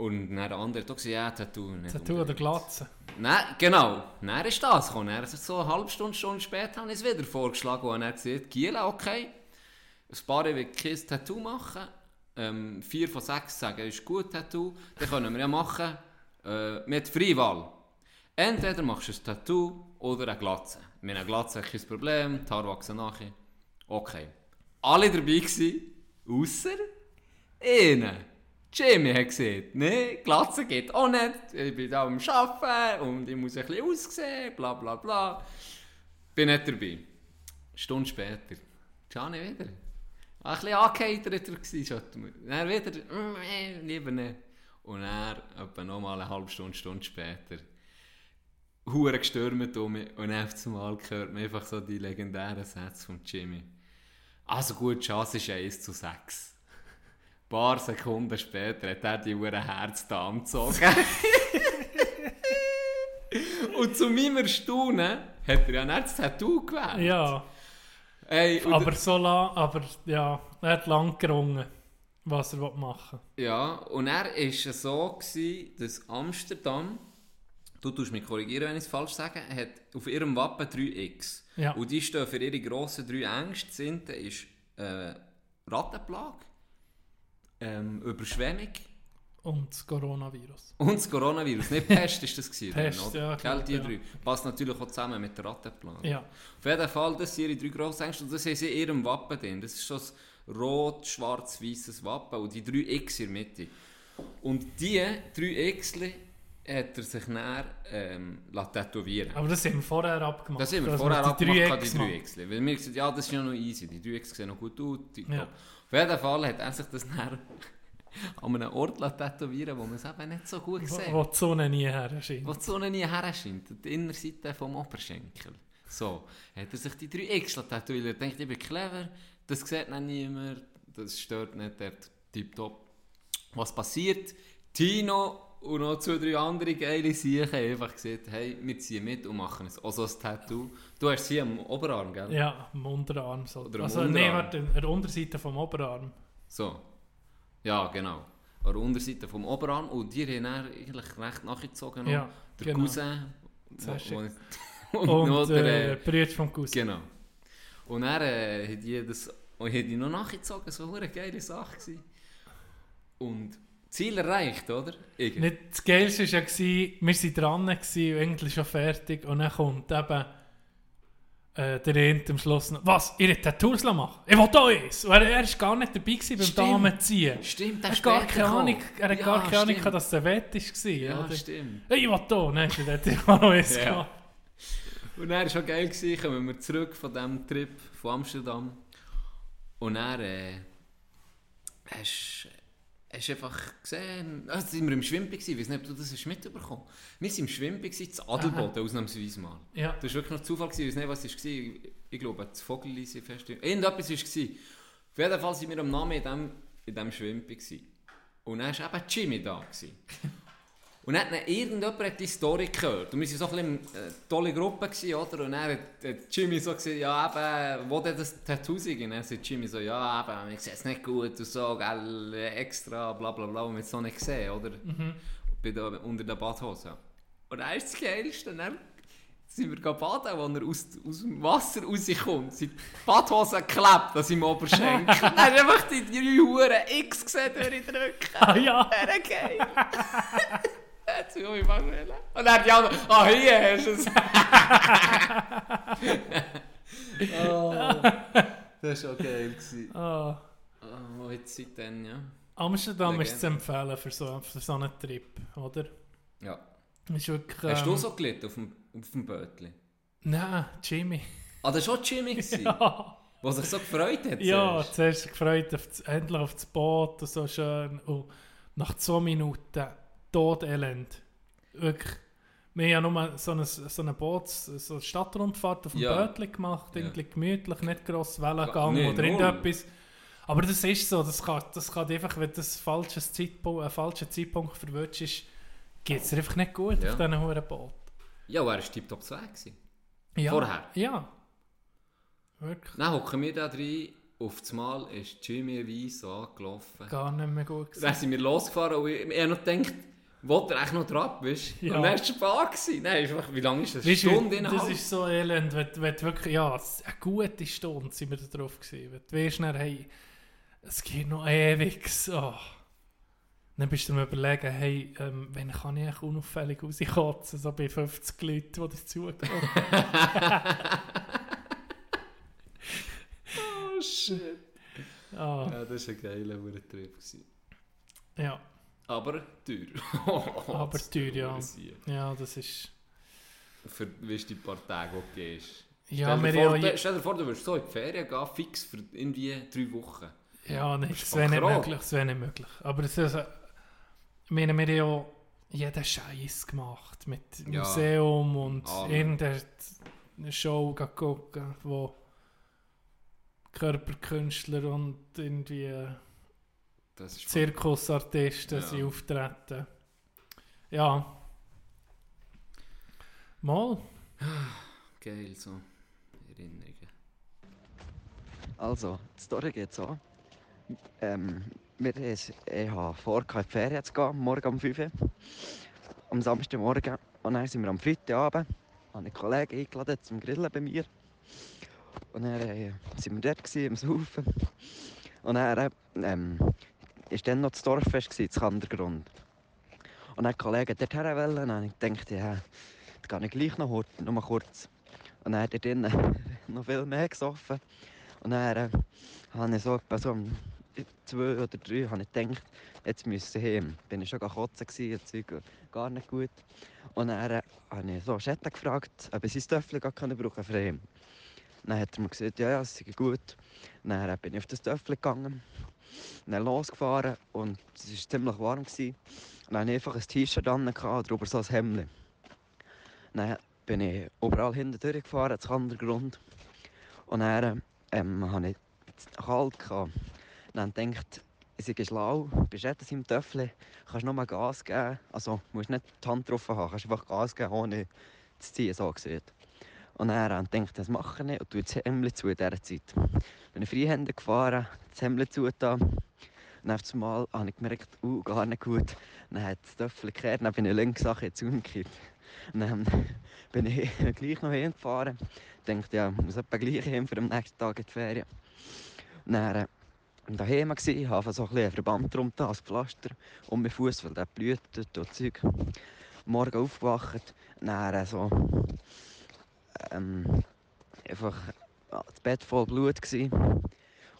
Und dann der andere hat auch gesagt, ja, Tattoo nicht Tattoo oder. Glatze. Nein, genau. Dann ist das gekommen. Dann, so eine halbe Stunde, Stunde später habe ich es wieder vorgeschlagen und er gesagt, Giela, okay, ein paar will kein Tattoo machen. Ähm, vier von sechs sagen, ist gut Tattoo. Dann können wir ja machen äh, mit Freiwahl. Entweder machst du ein Tattoo oder eine Glatze. Mit einer Glatze kein Problem, die Haare wachsen nachher. Okay. Alle dabei gewesen, ausser einer. Jimmy hat gesagt, nee, Glatze geht auch nicht. Ich bin da am Arbeiten und ich muss ein bisschen aussehen, bla bla bla. Bin nicht dabei. Eine Stunde später. Gianni wieder. Ein bisschen angeheitert war schon. Dann wieder, mm, lieber nicht. Und er, etwa nochmal eine halbe Stunde, Stunde später, hure gestürmt um mich und auf einmal hört man einfach so die legendären Sätze von Jimmy. Also gut, die Chance ist 1 zu 6. Ein paar Sekunden später hat er die hure Herz da angezogen. und zu meinem Erstaunen hat er ja nicht das Tattoo gewählt. Ja, Ey, aber so lang, aber ja, er hat lang gerungen, was er machen will. Ja, und er war so, gewesen, dass Amsterdam, du tust mich korrigieren, wenn ich es falsch sage, hat auf ihrem Wappen 3x. Ja. Und die stehen für ihre grossen drei Ängste. Das ist äh, Rattenplage, ähm, Überschwemmung Und das Coronavirus. und das Coronavirus. Nicht Pest ist das gewesen. Pest, dann, ja, Gell, die ja. drei. Passt natürlich auch zusammen mit der Rattenplage. Ja, Auf jeden Fall, das sind ihre drei grossen Ängste und das haben sie in ihrem Wappen drin. Das ist so ein rot-schwarz-weißes Wappen und die drei X in der Mitte. Und die drei X hat er sich dann ähm, tätowieren aber das haben wir vorher abgemacht. Das haben wir vorher abgemacht, gehabt, 3X die. 3 X. Weil wir gesagt ja, das ist ja noch easy, die 3 X sehen noch gut aus. Auf jeden Fall hat er sich das dann an einem Ort tätowieren wo man es eben nicht so gut sieht. Wo, wo die Sonne nie her scheint. Wo die Sonne nie her scheint, die Innerseite vom Oberschenkel. So, hat er sich die 3 X tätowiert. Er denkt, ich bin clever, das sieht noch niemand, das stört nicht, der tipptopp. Was passiert? Tino und noch zwei, drei andere geile Siechen haben einfach gesagt, hey, wir ziehen mit und machen es. Also ein Tattoo. Du hast es hier am Oberarm, gell? Ja, am Unterarm. So. Oder am also, nee, Unterarm. warte, an der Unterseite vom Oberarm. So. Ja, genau. An der Unterseite vom Oberarm. Und die haben dann eigentlich recht nachgezogen. Ja, der genau. Cousin. Sehr schön. und, Und, noch der, äh, äh, Brüder vom Cousin. Genau. Und dann äh, hat die das und hat die noch nachgezogen. So eine geile Sache gewesen. Und Ziel erreicht, oder? Irgendwie. Nicht, das Geilste war ja, wir waren dran, gewesen, eigentlich schon fertig. Und dann kommt eben äh, der Ent am Schluss noch, was, ihr habt Tattoos machen? Ich will da eins! Und er, er war gar nicht dabei gewesen beim Stimmt. Damenziehen. Stimmt, Er hat gar keine Ahnung, er hat Ja, gar keine Ahnung, dass der Wett war. Ja, oder? stimmt. Ich will da! Nein, er hat immer noch eins Ja. gehabt. Und dann war schon geil, gewesen, kommen wir zurück von diesem Trip von Amsterdam. Und dann äh, hast hast du einfach gesehen, also sind wir im Schwimmen gewesen, ich weiß nicht, ob du das hast mitbekommen hast. Wir waren im gewesen, zu Adelboden, ausnahmsweise mal. Ja. Das war wirklich noch Zufall, gewesen, ich weiß nicht, was es war. Ich, ich glaube, das Vogelliese Festival. Irgendetwas war es. Auf jeden Fall waren wir am Namen in diesem in dem gewesen. Und dann war eben Jimmy da. Gewesen. Und dann hat dann irgendjemand hat die Story gehört. Und wir waren so ein bisschen eine tolle Gruppe, gewesen, oder? Und dann hat hat Jimmy so gesagt, ja eben, wo denn das Tattoo sein? Und dann sagt Jimmy so, ja eben, ich sehe es nicht gut und so, gell, extra, bla bla bla, und wir es noch nicht gesehen, oder? Bei der, unter der Badhose. Und dann ist das Geilste, dann sind wir baden, als er aus, aus dem Wasser rauskommt, sind die Badhose geklebt, dass im Oberschenkel. hast du einfach die drei Huren X gesehen durch die Rücken. Ah ja! Wäre geil. Wählen. Und dann die anderen, ah, hier hast du es. oh, das war auch geil. Gewesen. Ah. Oh, jetzt seitdem, ja. Amsterdam Legende. ist zu empfehlen für so, für so einen Trip, oder? ja. Ist wirklich, Hast du ähm, so gelitten auf dem, auf dem Bötli? Nein, Jimmy. Ah, das war schon Jimmy, gewesen, Ja, der sich so gefreut hat. ja zuerst. zuerst gefreut, auf das, endlich auf das Boot und so schön. Und nach zwei Minuten Todelend. Wirklich. Wir haben ja nur so eine, so eine Boots-, so eine Stadtrundfahrt auf dem Ja. Bötli gemacht, Ja. irgendwie gemütlich, nicht gross Wellengang Nee, oder irgendetwas. Aber das ist so, das kann, das kann einfach, wenn das falsches Zeitpunkt, einen falschen Zeitpunkt verwirrst, geht es einfach nicht gut Ja. auf diesen hohen Boot. Ja, und er war tiptop 2 gewesen. Ja. Vorher? Ja. Wirklich. Dann hocken wir da rein, auf das Mal ist Jimmy Weiss so angelaufen. Gar nicht mehr gut gewesen. Dann sind wir losgefahren und ich, ich habe noch gedacht, wo du eigentlich noch dran bist. Ja. Und dann war bar. Nein, einfach, wie lange ist das? Du, Stunde, das innerhalb? ist so elend, wenn, wenn wirklich, ja, eine gute Stunde sind wir da drauf gewesen. Wenn du weißt, dann, hey, es geht noch ewig, so. Dann bist du am überlegen, hey, ähm, wenn kann ich eigentlich unauffällig rauskotzen, so bei 50 Leuten, die das zugehen. Oh shit. ah, Ja, das war ein geiler Trip. ja, Aber teuer. aber teuer, ja. Ja, das ist... Für weißt, die paar Tage, die du gehst. Ja, stell, dir vor, ja, du- stell dir vor, du würdest so in die Ferien gehen, fix für irgendwie drei Wochen. Ja, Bist das wäre nicht möglich. Das wäre nicht möglich. Aber das ist, äh, ich meine, wir haben ja jeden Scheiß gemacht. Mit Ja. Museum und Alles. irgendeine Show gucken, wo Körperkünstler und irgendwie äh, Zirkusartisten Ja. sind auftreten. Ja. Mal. geil, so Erinnerungen. Also, die Story geht so. Ähm, wir haben, vor, in die Ferien zu gehen, morgen um 5 Uhr. Am Samstagmorgen. Und dann sind wir am Freitagabend. habe einen Kollegen eingeladen zum Grillen bei mir. Und dann äh, sind wir dort gewesen, am Saufen. Und dann ähm, war dann noch das Dorffest, das Kandergrund. Und dann der Kollege dorthin wollen. Und dann habe ich ja, da gehe ich gleich noch, noch mal kurz. Und dann hat er drinnen noch viel mehr gesoffen. Und dann äh, habe ich so so um zwei oder drei habe ich gedacht, jetzt müssen ich heim. Bin ich schon kotzen gewesen, Zeug gar nicht gut. Und dann äh, habe ich so Schatten gefragt, ob ich sein Töffel brauchen für heim. Dann hat er mir gesagt, ja, ja, es sei gut. Dann äh, bin ich auf das Töffel gegangen, dann losgefahren und es war ziemlich warm. Gewesen. Dann hatte ich einfach ein T-Shirt an und darüber so ein Hemd. Dann bin ich überall hinten durchgefahren, zum Untergrund. Und dann ähm, hatte ich kalt. Gehabt. Dann denkt ich sei schlau, bist jetzt im Töffel, kannst nur Gas geben. Also musst nicht die Hand drauf haben, kannst einfach Gas geben, ohne zu ziehen, so gesehen. Und dann denkt das mache ich nicht und tue das Hemd zu in dieser Zeit. Bin ich Freihänder gefahren, das Hemd zugetan. Und auf einmal habe ich gemerkt, uh, gar nicht gut. Dann hat das Töffel gekehrt, dann bin ich links Sache jetzt umgekippt. Und dann bin ich gleich noch hingefahren. Dachte, ja, ich muss etwa gleich hin für den nächsten Tag in die Ferien. Und dann äh, daheim gsi, habe so ein bisschen Verband drum als Pflaster um meinen Fuß, weil der blutet und Zeug. Morgen aufgewacht, dann so ähm, einfach das Bett voll Blut gsi.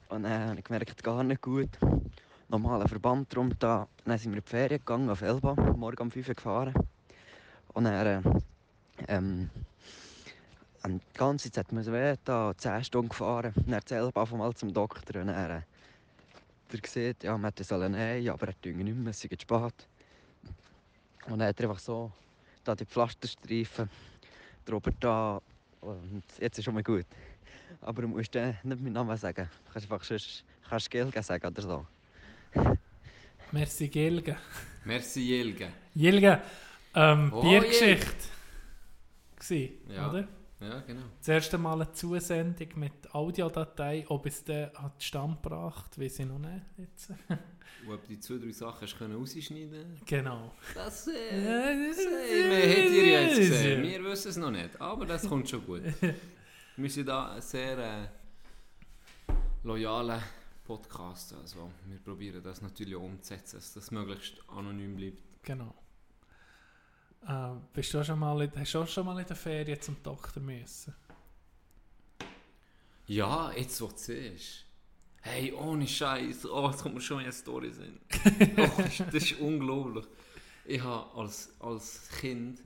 Und dann habe ich gemerkt, gar nicht gut. Nochmal einen Verband drum da. Dann sind wir in die Ferien gegangen, auf Elba, morgen um 5 Uhr gefahren. Und dann, äh, ähm, und die ganze Zeit müssen wir da 10 Stunden gefahren. Dann zählt auf einmal zum Doktor und er äh, der sieht, ja, man hätte sollen nehmen, aber er tut nicht mehr, es ist spät. Und dann hat er einfach so da die Pflasterstreifen drüber da und jetzt ist schon mal gut. Aber du musst dann nicht meinen Namen sagen. Du kannst einfach sonst, kannst Gelge sagen oder so. Merci, Gilge. Merci, Jelge. Gilge, ähm, Oh, Biergeschichte. Gsi, Ja. oder? Ja, genau. Das erste Mal eine Zusendung mit Audiodatei, ob es dann hat Stand gebracht, weiß ich noch nicht. Jetzt. Und ob die zwei, drei Sachen hast können rausschneiden Genau. Das, äh, das das, ist- äh, wir hätten ihr jetzt das gesehen. Wir wissen es noch nicht, aber das kommt schon gut. Wir sind da sehr äh, loyaler Podcast. Also, wir probieren das natürlich umzusetzen, dass das möglichst anonym bleibt. Genau. Äh, bist du schon mal in, hast du auch schon mal in der Ferien zum Doktor müssen? Ja, jetzt wo du siehst. Hey, ohne Scheiß. Oh, jetzt kommt mir schon eine Story sein. oh, das, ist- unglaublich. Ich habe als, als Kind,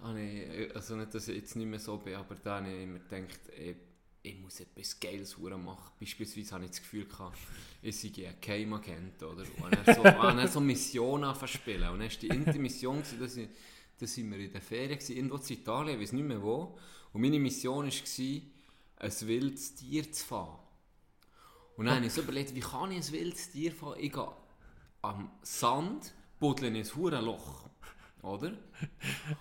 habe ich, also nicht, dass ich jetzt nicht mehr so bin, aber da habe ich immer gedacht, ey, ich muss etwas Geiles machen. Beispielsweise habe ich das Gefühl gehabt, ich sei ein Geheimagent oder und dann so, dann so Missionen anfangen. Und dann war die erste Mission, gewesen, dass, ich, dass wir in der Ferien irgendwo in Italien, ich weiß nicht mehr wo. Und meine Mission war, ein wildes Tier zu fahren. Und dann habe ich so überlegt, wie kann ich ein wildes Tier fahren? Ich gehe am Sand, buddle in ein hure Loch. Oder?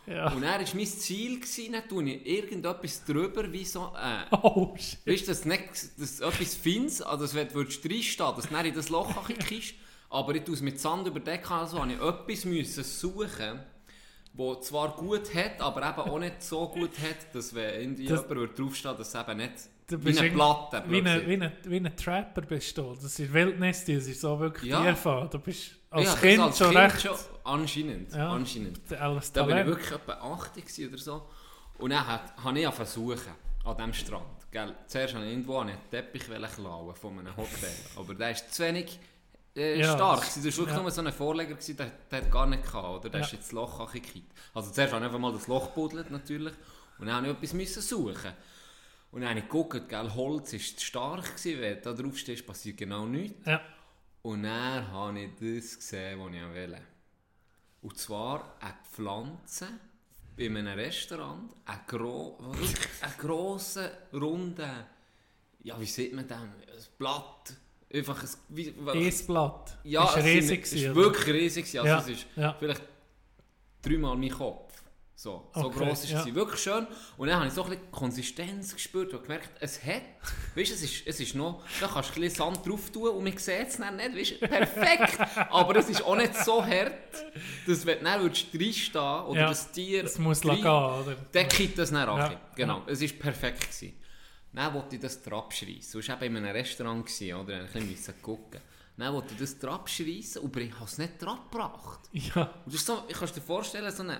Ja. Und dann war mein Ziel, gewesen, dann tue ich irgendetwas drüber, wie so, äh, Oh, shit. weißt du, das nicht, das etwas Feins, also das wird reinstehen, dass du dann in das Loch kickst, aber ich tue es mit Sand überdecken, also habe ich etwas müssen suchen, wo zwar gut hat, aber eben auch nicht so gut hat, dass wenn Das- jemand würde draufstehen dass es eben nicht Du wie eine Platte. Wie ein, wie, ein, wie ein Trapper bist du. Das ist Wildnis, das ist so wirklich Ja. Tierfahren. Du bist als Ja, Kind als schon Kind recht schon anscheinend, Ja. anscheinend. alles Da war ich wirklich etwa 80 gewesen oder so. Und dann hat- habe ich versucht, an diesem Strand. Gell? Zuerst wollte ich irgendwo einen Teppich klauen von einem Hotel. Aber der ist zu wenig äh, Ja, stark. das- war wirklich ja. nur so ein Vorleger, gewesen, der, der hat gar nicht gehabt. Oder? Der Ja. ist jetzt das Loch angekippt. Also zuerst habe ich einfach mal das Loch gebuddelt natürlich. Und dann musste ich etwas müssen suchen. Und dann habe ich geguckt, gell, Holz war zu stark, gewesen, wenn du da drauf stehst, passiert genau nichts. Ja. Und dann habe ich das gesehen, was ich wollte. Und zwar eine Pflanze in einem Restaurant, ein, gro grosser, runder, ja, wie sieht man das? Ein Blatt. Einfach ein, wie, Eisblatt. ja, ist es riesig. es ist oder? wirklich riesig. Also Ja, es ist ja. vielleicht dreimal mein Kopf. So, so Okay, gross ist ja. es. Wirklich schön. Und dann habe ich so ein bisschen Konsistenz gespürt und gemerkt, es hat, weißt du, es ist, es ist noch, da kannst du ein bisschen Sand drauf tun und man sieht es dann nicht, weißt du, perfekt. Aber es ist auch nicht so hart, dass wenn du dann würdest reinstehen oder Ja, das Tier Das muss rein- gehen, oder? dann kippt das dann Ja, an. Genau, es war perfekt. Gewesen. Dann wollte ich das abschreissen. Du warst eben in einem Restaurant, gewesen, oder? Ein bisschen gucken. Dann wollte ich das abschreissen, aber ich habe es nicht gebracht. Ja. Und das ist so, ich kann dir vorstellen, so eine,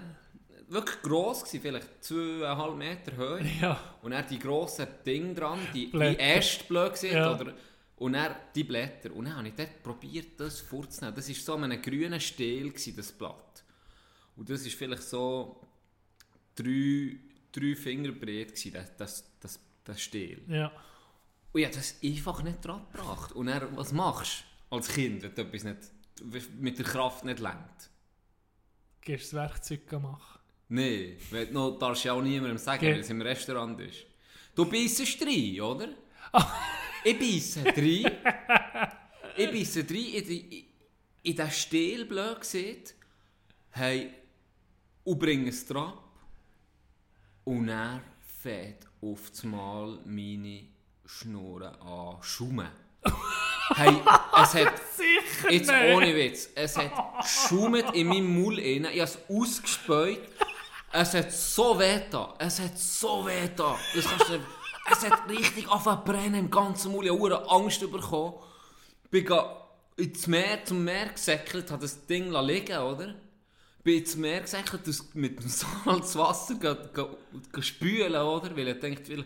wirklich gross gewesen, vielleicht zweieinhalb Meter Höhe. Ja. Und dann die grossen Dinge dran, die, die Blätter. erst blöd gesehen, Ja. oder? Und dann die Blätter. Und dann habe ich dort probiert, das vorzunehmen. Das war so an einem grünen Stiel, das Blatt. Und das war vielleicht so drei, drei Finger breit, das, das, das, das Stiel. Ja. Und ich habe das einfach nicht dran gebracht. Und dann, was machst du als Kind, wenn du etwas nicht, mit der Kraft nicht lenkt? Gehst das Werkzeug machen. Nein, weil du noch darfst ja auch niemandem sagen, Ge- weil es im Restaurant ist. Du beißest rein, oder? ich beiße rein. ich beiße rein in, die, in den Stiel, blöd gesagt. Hey, und bringe es dran. Und er fährt auf das Mal meine Schnurren an schummen. hey, es hat... Jetzt ohne Witz. Es hat geschummt in meinem Mund rein. Ich habe es ausgespäut. Es hat so weh da. Es hat so weh da. Das kannst du nicht- Es hat richtig angefangen im ganzen Mund. Ich habe Angst bekommen. bin ga ins Meer, zum Meer gesäckelt, habe das Ding liegen, oder? Bin ins Meer gesäckelt, das mit dem Salzwasser spülen, oder? Weil ich weil,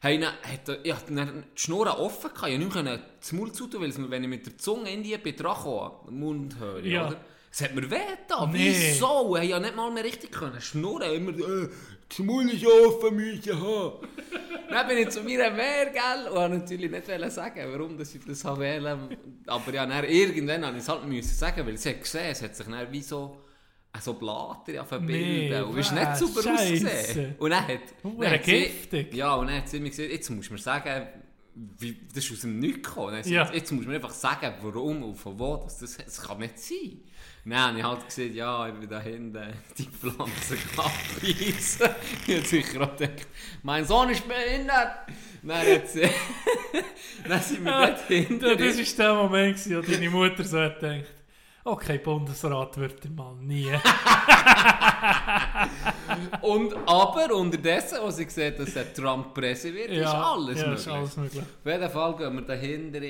hey, dann, hat ja, dann die Schnur offen gehabt, ich konnte nicht das Maul zutun, weil wenn ich mit der Zunge in die kam, den Mund höre, Ja. oder? Es hat mir weh getan. Nee. Wieso? Ich ja nicht mal mehr richtig können schnurren. Immer, äh, das Maul ist offen, müssen haben. Dann bin ich zu mir Meer, gell, und wollte natürlich nicht wollen sagen, warum dass ich das habe wählen. Aber ja, dann, irgendwann musste ich es halt müssen sagen, weil sie hat gesehen, es hat sich dann wie so, so Blatter auf Nee, Bilder und es ist nicht super Scheisse. ausgesehen. Und dann hat, Hure dann hat sie, giftig. ja, und dann hat sie mir gesagt, jetzt musst du mir sagen, wie, das ist aus dem Nichts gekommen. Ja. gesagt, Jetzt musst du mir einfach sagen, warum und von wo, das, das, das kann nicht sein. Habe ich halt gesagt, ja, ich bin da hinten die Pflanze abbeißen. Ich habe sicher auch gedacht, mein Sohn ist behindert. Hat sie, dann sind wir dort hinten. Ja, das war der Moment, wo deine Mutter so hat gedacht, okay, Bundesrat wird er mal nie. Und, aber unterdessen, als sie sieht, dass der Trump Presse wird, ist alles ja, möglich. ist alles möglich. Auf jeden Fall gehen wir dahinter.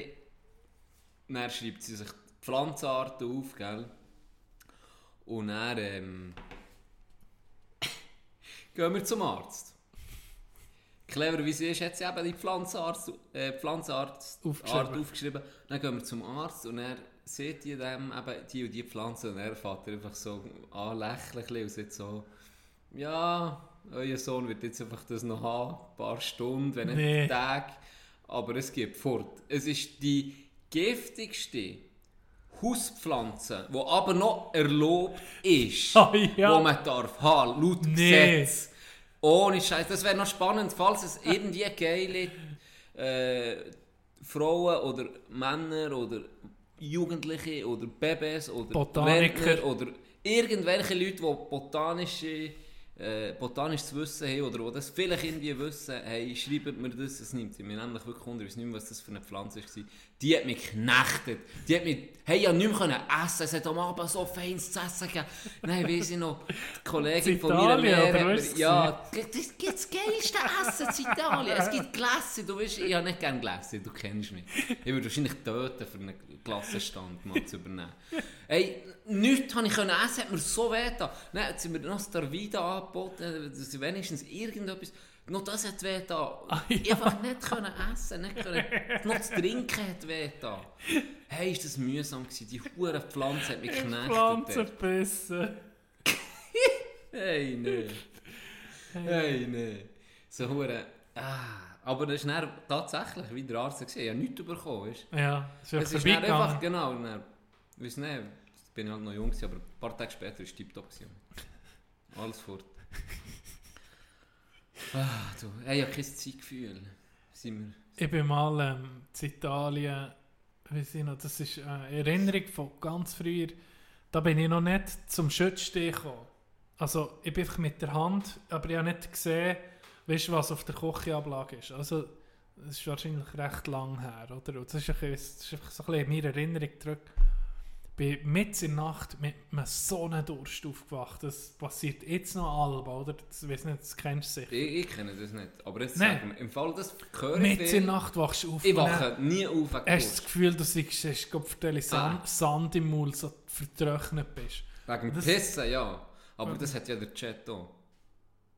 Dann schreibt sie sich die Pflanzenarten auf, gell? Und dann ähm, gehen wir zum Arzt. Clever wie sie ist, hat sie eben die Pflanzenarzt, äh, Pflanzenart Aufgeschrieben. Art aufgeschrieben. Dann gehen wir zum Arzt und er sieht die dem eben die und die Pflanze und er fährt einfach so an lächeln und sagt so, ja, euer Sohn wird jetzt einfach das noch haben, ein paar Stunden, wenn nicht Nee. Tage, aber es geht fort. Es ist die giftigste Hauspflanze, die aber noch erlaubt ist, Ah, ja. wo man darf haben, laut Nee. Gesetz. Ohne Scheiß, das wäre noch spannend, falls es irgendwie geile äh, Frauen oder Männer oder Jugendliche oder Babys oder Botaniker. Rentner oder irgendwelche Leute, die botanische, äh, botanisches Wissen haben oder die das vielleicht irgendwie wissen, hey, schreibt mir das, es nimmt mich nämlich wirklich wunder, ich weiß nicht mehr, was das für eine Pflanze war. Die hat mich geknechtet. Die hat mich, hey, ich konnte nicht mehr können essen, es hat am Abend so feines zu essen gegeben. Nein, weiss ich noch, die Kollegin von oder hat mir, ja, das gibt das geilste Essen in Italien. Es gibt Glässe, du weißt, ich habe nicht gerne Glässe, du kennst mich. Ich würde wahrscheinlich töten, für einen Glassenstand mal zu übernehmen. Hey, nichts konnte ich essen, hat mir so weh getan. Dann hat sie mir noch Starvida angeboten, dass wenigstens irgendetwas... Noch das hat weh getan. Ich einfach nicht können essen, nicht können... Noch das Trinken hat weh getan. Hey, ist das mühsam gewesen. Die hure Pflanze hat mich geknechtet. Pflanzen bissen. Hey, nee. Hey, nee. So hure. Ah, aber das dann tatsächlich, wie der Arzt gesagt hat, ich habe nichts bekommen, weißt Ja, es ist Es ist einfach, genau, dann, weiss nicht, bin ich halt noch jung gewesen, aber ein paar Tage später war es tiptop. Alles fort. Ah, du, ich habe kein Zeitgefühl. Sind wir... Ich bin mal ähm, in Italien, weiss ich noch, das ist eine Erinnerung von ganz früher. Da bin ich noch nicht zum Schützstehen gekommen. Also ich bin einfach mit der Hand, aber ich habe nicht gesehen, weißt, was auf der Küchenablage ist. Also das ist wahrscheinlich recht lang her, oder? Und das ist, ein bisschen, das ist einfach so ein bisschen in meine Erinnerung zurück. Bin mitten in der Nacht mit einem so einem Durst aufgewacht. Das passiert jetzt noch Alba, oder? Das, ich weiss nicht, das kennst du sicher. Ich, ich kenne das nicht, aber jetzt Nein. sagen wir, im Fall das höre ich Mitten in der Nacht wachst du auf. ich dann- wache nie auf Hast du das. Gefühl, dass du hast, Gott Sand, Ah. Sand im Mund so vertrocknet bist? Wegen dem Das- Pissen, ja. Aber das hat ja der Chat auch.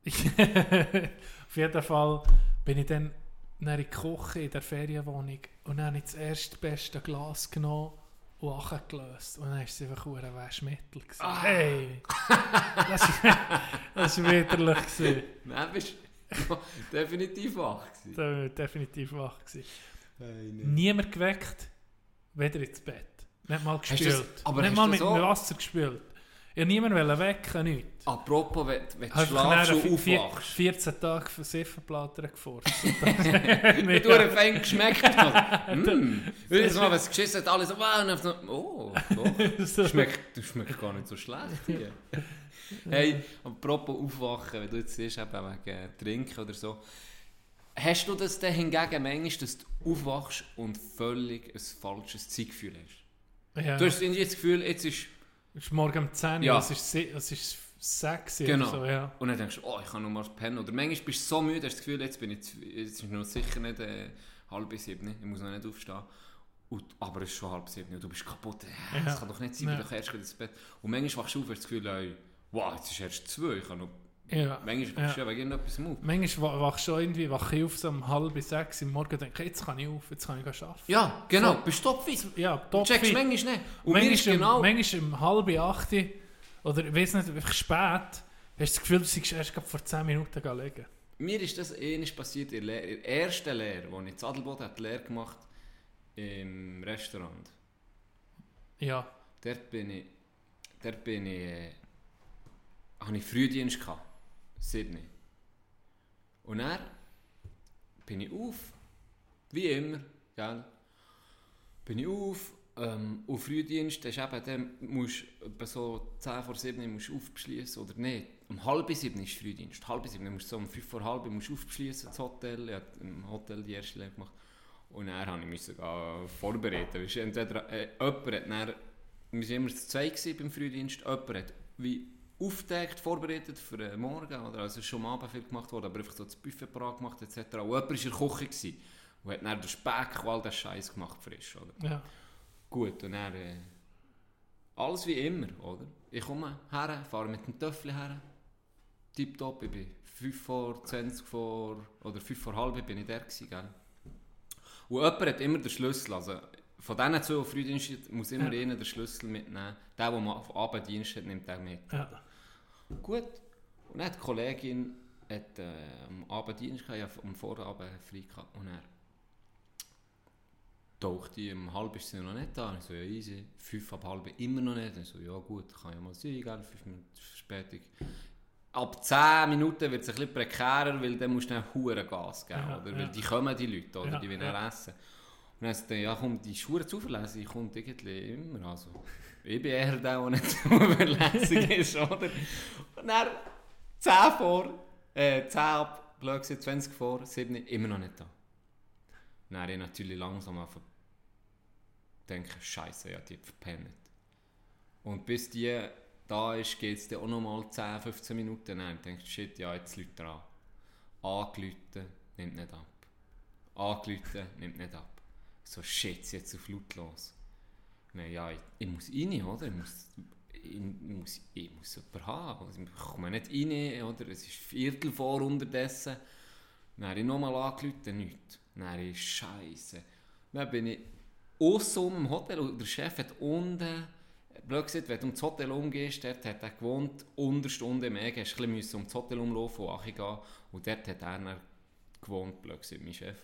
Auf jeden Fall bin ich dann in die Küche in der Ferienwohnung und dann habe ich das erste beste Glas genommen und angelöst. Und dann war es einfach ein Waschmittel. Ah. Hey! Das war widerlich. Nein, bist du definitiv wach gewesen. Definitiv wach. Gewesen. Hey, Niemand geweckt, weder ins Bett. Nicht mal du das- gespült. aber Nicht mal mit so- dem Wasser gespült. Ich wollte niemanden wecken, nichts. Apropos, wenn, wenn du schlafst und aufwachst. 14 Tage für Siffenplatten gefurzt. Wenn du einen geschmeckt hast. Mmm. Weil so, wenn es geschissen hat, alle so, wow, und dann oh, doch. Schmeckt, du schmeckt gar nicht so schlecht hier. Hey, apropos aufwachen, wenn du jetzt siehst, eben wegen Trinken oder so. Hast du das denn hingegen manchmal, dass du aufwachst und völlig ein falsches Zeitgefühl hast? ja. Du hast irgendwie das Gefühl, jetzt ist... Es ist morgen um 10 Uhr, Ja. es ist, es ist 6 Uhr Genau. so, ja. Und dann denkst du, oh, ich kann noch mal pennen. Oder manchmal bist du so müde, hast das Gefühl, jetzt bin ich, zu- jetzt ist noch sicher nicht äh, halb bis sieben, ich muss noch nicht aufstehen. Und, aber es ist schon halb sieben und du bist kaputt. Ja, Ja. Das kann doch nicht sein, Ja. du erst ins Bett. Und manchmal wachst du auf und hast das Gefühl, ey, wow, jetzt ist erst zwei. Ich kann noch, Ja. manchmal wachst du ja. ja wegen irgendetwas auf. Manchmal wa- wachst du schon irgendwie wach ich auf so um halb bis im Morgen und denke, jetzt kann ich auf, jetzt kann ich arbeiten. Ja, genau, So. bist topfit. Ja, Du top. checkst manchmal nicht. Und mir ist manchmal, genau... um, manchmal um halb acht oder ich weiß nicht, spät, hast du das Gefühl, du seist erst vor 10 Minuten gelegen. Mir ist das ähnlich passiert in der, in der ersten Lehre, als ich in Adelboden hat Lehre gemacht im Restaurant. Ja, Dort bin ich, dort bin ich, äh, habe ich Frühdienst gehabt, Sydney. Und dann bin ich auf, wie immer, gell? Bin ich auf, ähm, auf Frühdienst, das ist eben, dann musst du so 10 vor 7 musst aufbeschließen, oder nicht? Um halb sieben ist Frühdienst, halb sieben, dann musst du so um 5 vor halb musst aufbeschließen, das Hotel, ich habe im Hotel die erste Lehre gemacht. Und dann musste ich müssen, gehen, vorbereiten. Weisst du, entweder, äh, jemand hat dann, wir waren immer zu zweit beim Frühdienst, jemand hat wie aufgedeckt, vorbereitet für den Morgen, oder? also schon am Abend viel gemacht worden, aber einfach so das Buffet parat gemacht etc. Und jemand war in der Küche gewesen, und hat dann den Speck und all den Scheiß gemacht, frisch, oder? ja. Gut, und dann äh, alles wie immer, oder? Ich komme her, fahre mit dem Töffel her, tipptopp, ich bin 5 vor 20 vor, oder 5 vor halb bin ich der gewesen, gell? Und jemand hat immer den Schlüssel, also von diesen zwei, die Frühdienst muss immer Ja. einer den Schlüssel mitnehmen. Der, der mal auf Abenddienst hat, nimmt den mit. ja. Gut. Und dann die Kollegin hat, äh, am Abenddienst gehabt, ja, am Vorabend frei gehabt. Und er taucht die um halb ist sie noch nicht da. Ich so, ja easy. Fünf ab halb immer noch nicht. Ich so, ja gut, kann ja mal sein, gell? Fünf Minuten Verspätung. Ab 10 Minuten wird es ein bisschen prekärer, weil dann musst du dann hure Gas geben, Ja, oder? ja. Weil die kommen, die Leute, oder? Ja, die wollen ja. essen. Und dann sagt er, ja komm, die Schuhe zuverlässig kommt irgendwie immer. Also, ich bin eher der, der nicht zuverlässig ist, oder? Und dann 10 vor, äh, 10 ab, blöd gesagt, 20 vor, 7, immer noch nicht da. Dann habe ich natürlich langsam angefangen denken, Scheiße, ja, die verpennt. Und bis die da ist, geht es dann auch nochmal 10, 15 Minuten. Dann denkst du, shit, ja, jetzt Leute dran. Angelüten, nimmt nicht ab. Angelüten, nimmt nicht ab. So, shit, jetzt auf laut los. Nein, ja, ich, ich muss rein, oder? Ich muss, ich, muss, ich muss jemanden haben. Also, ich komme nicht rein, oder? Es ist Viertel vor unterdessen. Dann habe ich nochmal angerufen, nichts. Dann habe ich Scheiße. Dann bin ich aussen im Hotel und der Chef hat unten, blöd gesagt, wenn du ums Hotel umgehst, dort hat er gewohnt, unterste unten im Ege, hast du ein bisschen ums Hotel umlaufen und gehen und dort hat er gewohnt, blöd gesagt, mein Chef.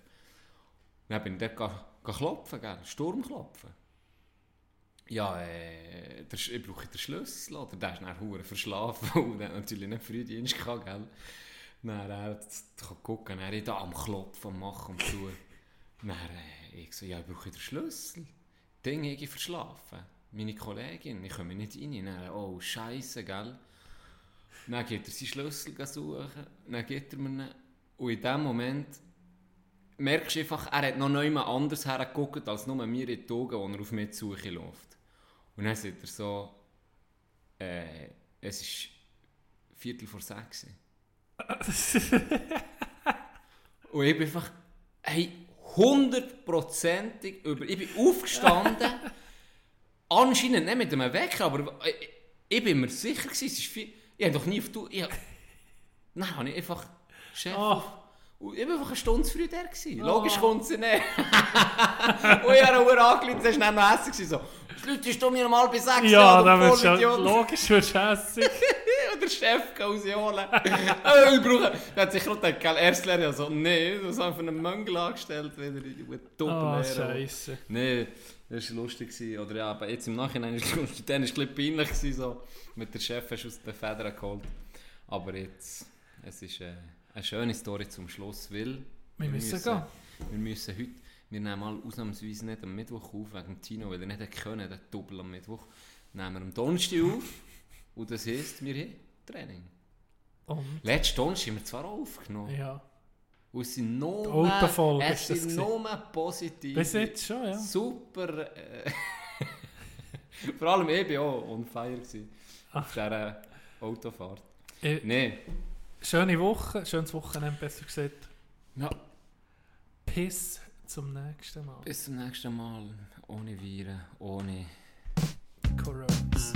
Dann bin ich dort ga, ga klopfen, gell? Sturm klopfen. Ja, äh, der, ich brauche den Schlüssel, oder? Der ist verdammt verschlafen und hat natürlich nicht Frühdienst gehabt, gell? Dann er hat dann er da am Klopfen, Machen und tun. Dann äh, ich so, ja, ich brauche den Schlüssel. Ding habe ich verschlafen. Meine Kollegin, ich komme nicht rein. Dann, oh, Scheiße, gell? Dann geht er seinen Schlüssel suchen, dann geht er mir ihn. Und in dem Moment merkst du einfach, er hat noch niemand anders hergeguckt, als nur mir in die Augen, als er auf mich zu läuft. Und dann sagt er so, äh, es ist Viertel vor sechs. Und ich bin einfach, hey, hundertprozentig über. Ich bin aufgestanden, anscheinend nicht mit einem Wecker, aber ich, ich bin mir sicher gewesen, es ist viel. Ich habe doch nie auf du. Ich, Nein, habe ich einfach Chef. Oh. Und ich war einfach eine Stunde früh der. Gewesen. Logisch kommt sie nicht. und ich habe eine Uhr angelegt, das war noch gewesen, So, die Leute ist mir normal bis sechs Ja, du dann wird schon Vollidiot. logisch wirst du. Und der Chef kann rausholen. oh, ich brauche... Der hat sich gerade gedacht, gell, Erstlehrer, nee, das haben wir für einen Mangel angestellt, wieder in die Oh, Doppellehre. Scheiße. Nee, das war lustig. Gewesen. Oder ja, aber jetzt im Nachhinein ist es lustig. Dann war es ein bisschen peinlich, gewesen, so, mit der Chef hast du aus den Federn geholt. Aber jetzt, es ist äh, eine schöne Story zum Schluss, weil... Wir müssen gehen. Wir müssen heute... Wir nehmen mal ausnahmsweise nicht am Mittwoch auf, wegen Tino, weil er nicht hätte können, den Doppel am Mittwoch. Nehmen wir am Donnerstag auf. Und das heisst, wir haben Training. Und? Letzten Donnerstag haben wir zwar auch aufgenommen. Ja. Und es sind nur, Autofolge es sind nur positiv. Bis jetzt schon, ja. Super. Äh, vor allem ich war auch on fire gewesen, auf dieser Autofahrt. Äh, Nein. Schöne Woche, schönes Wochenende besser gesagt. Ja. Piss zum nächsten Mal. Bis zum nächsten Mal. Ohne Viren, ohne Coronas.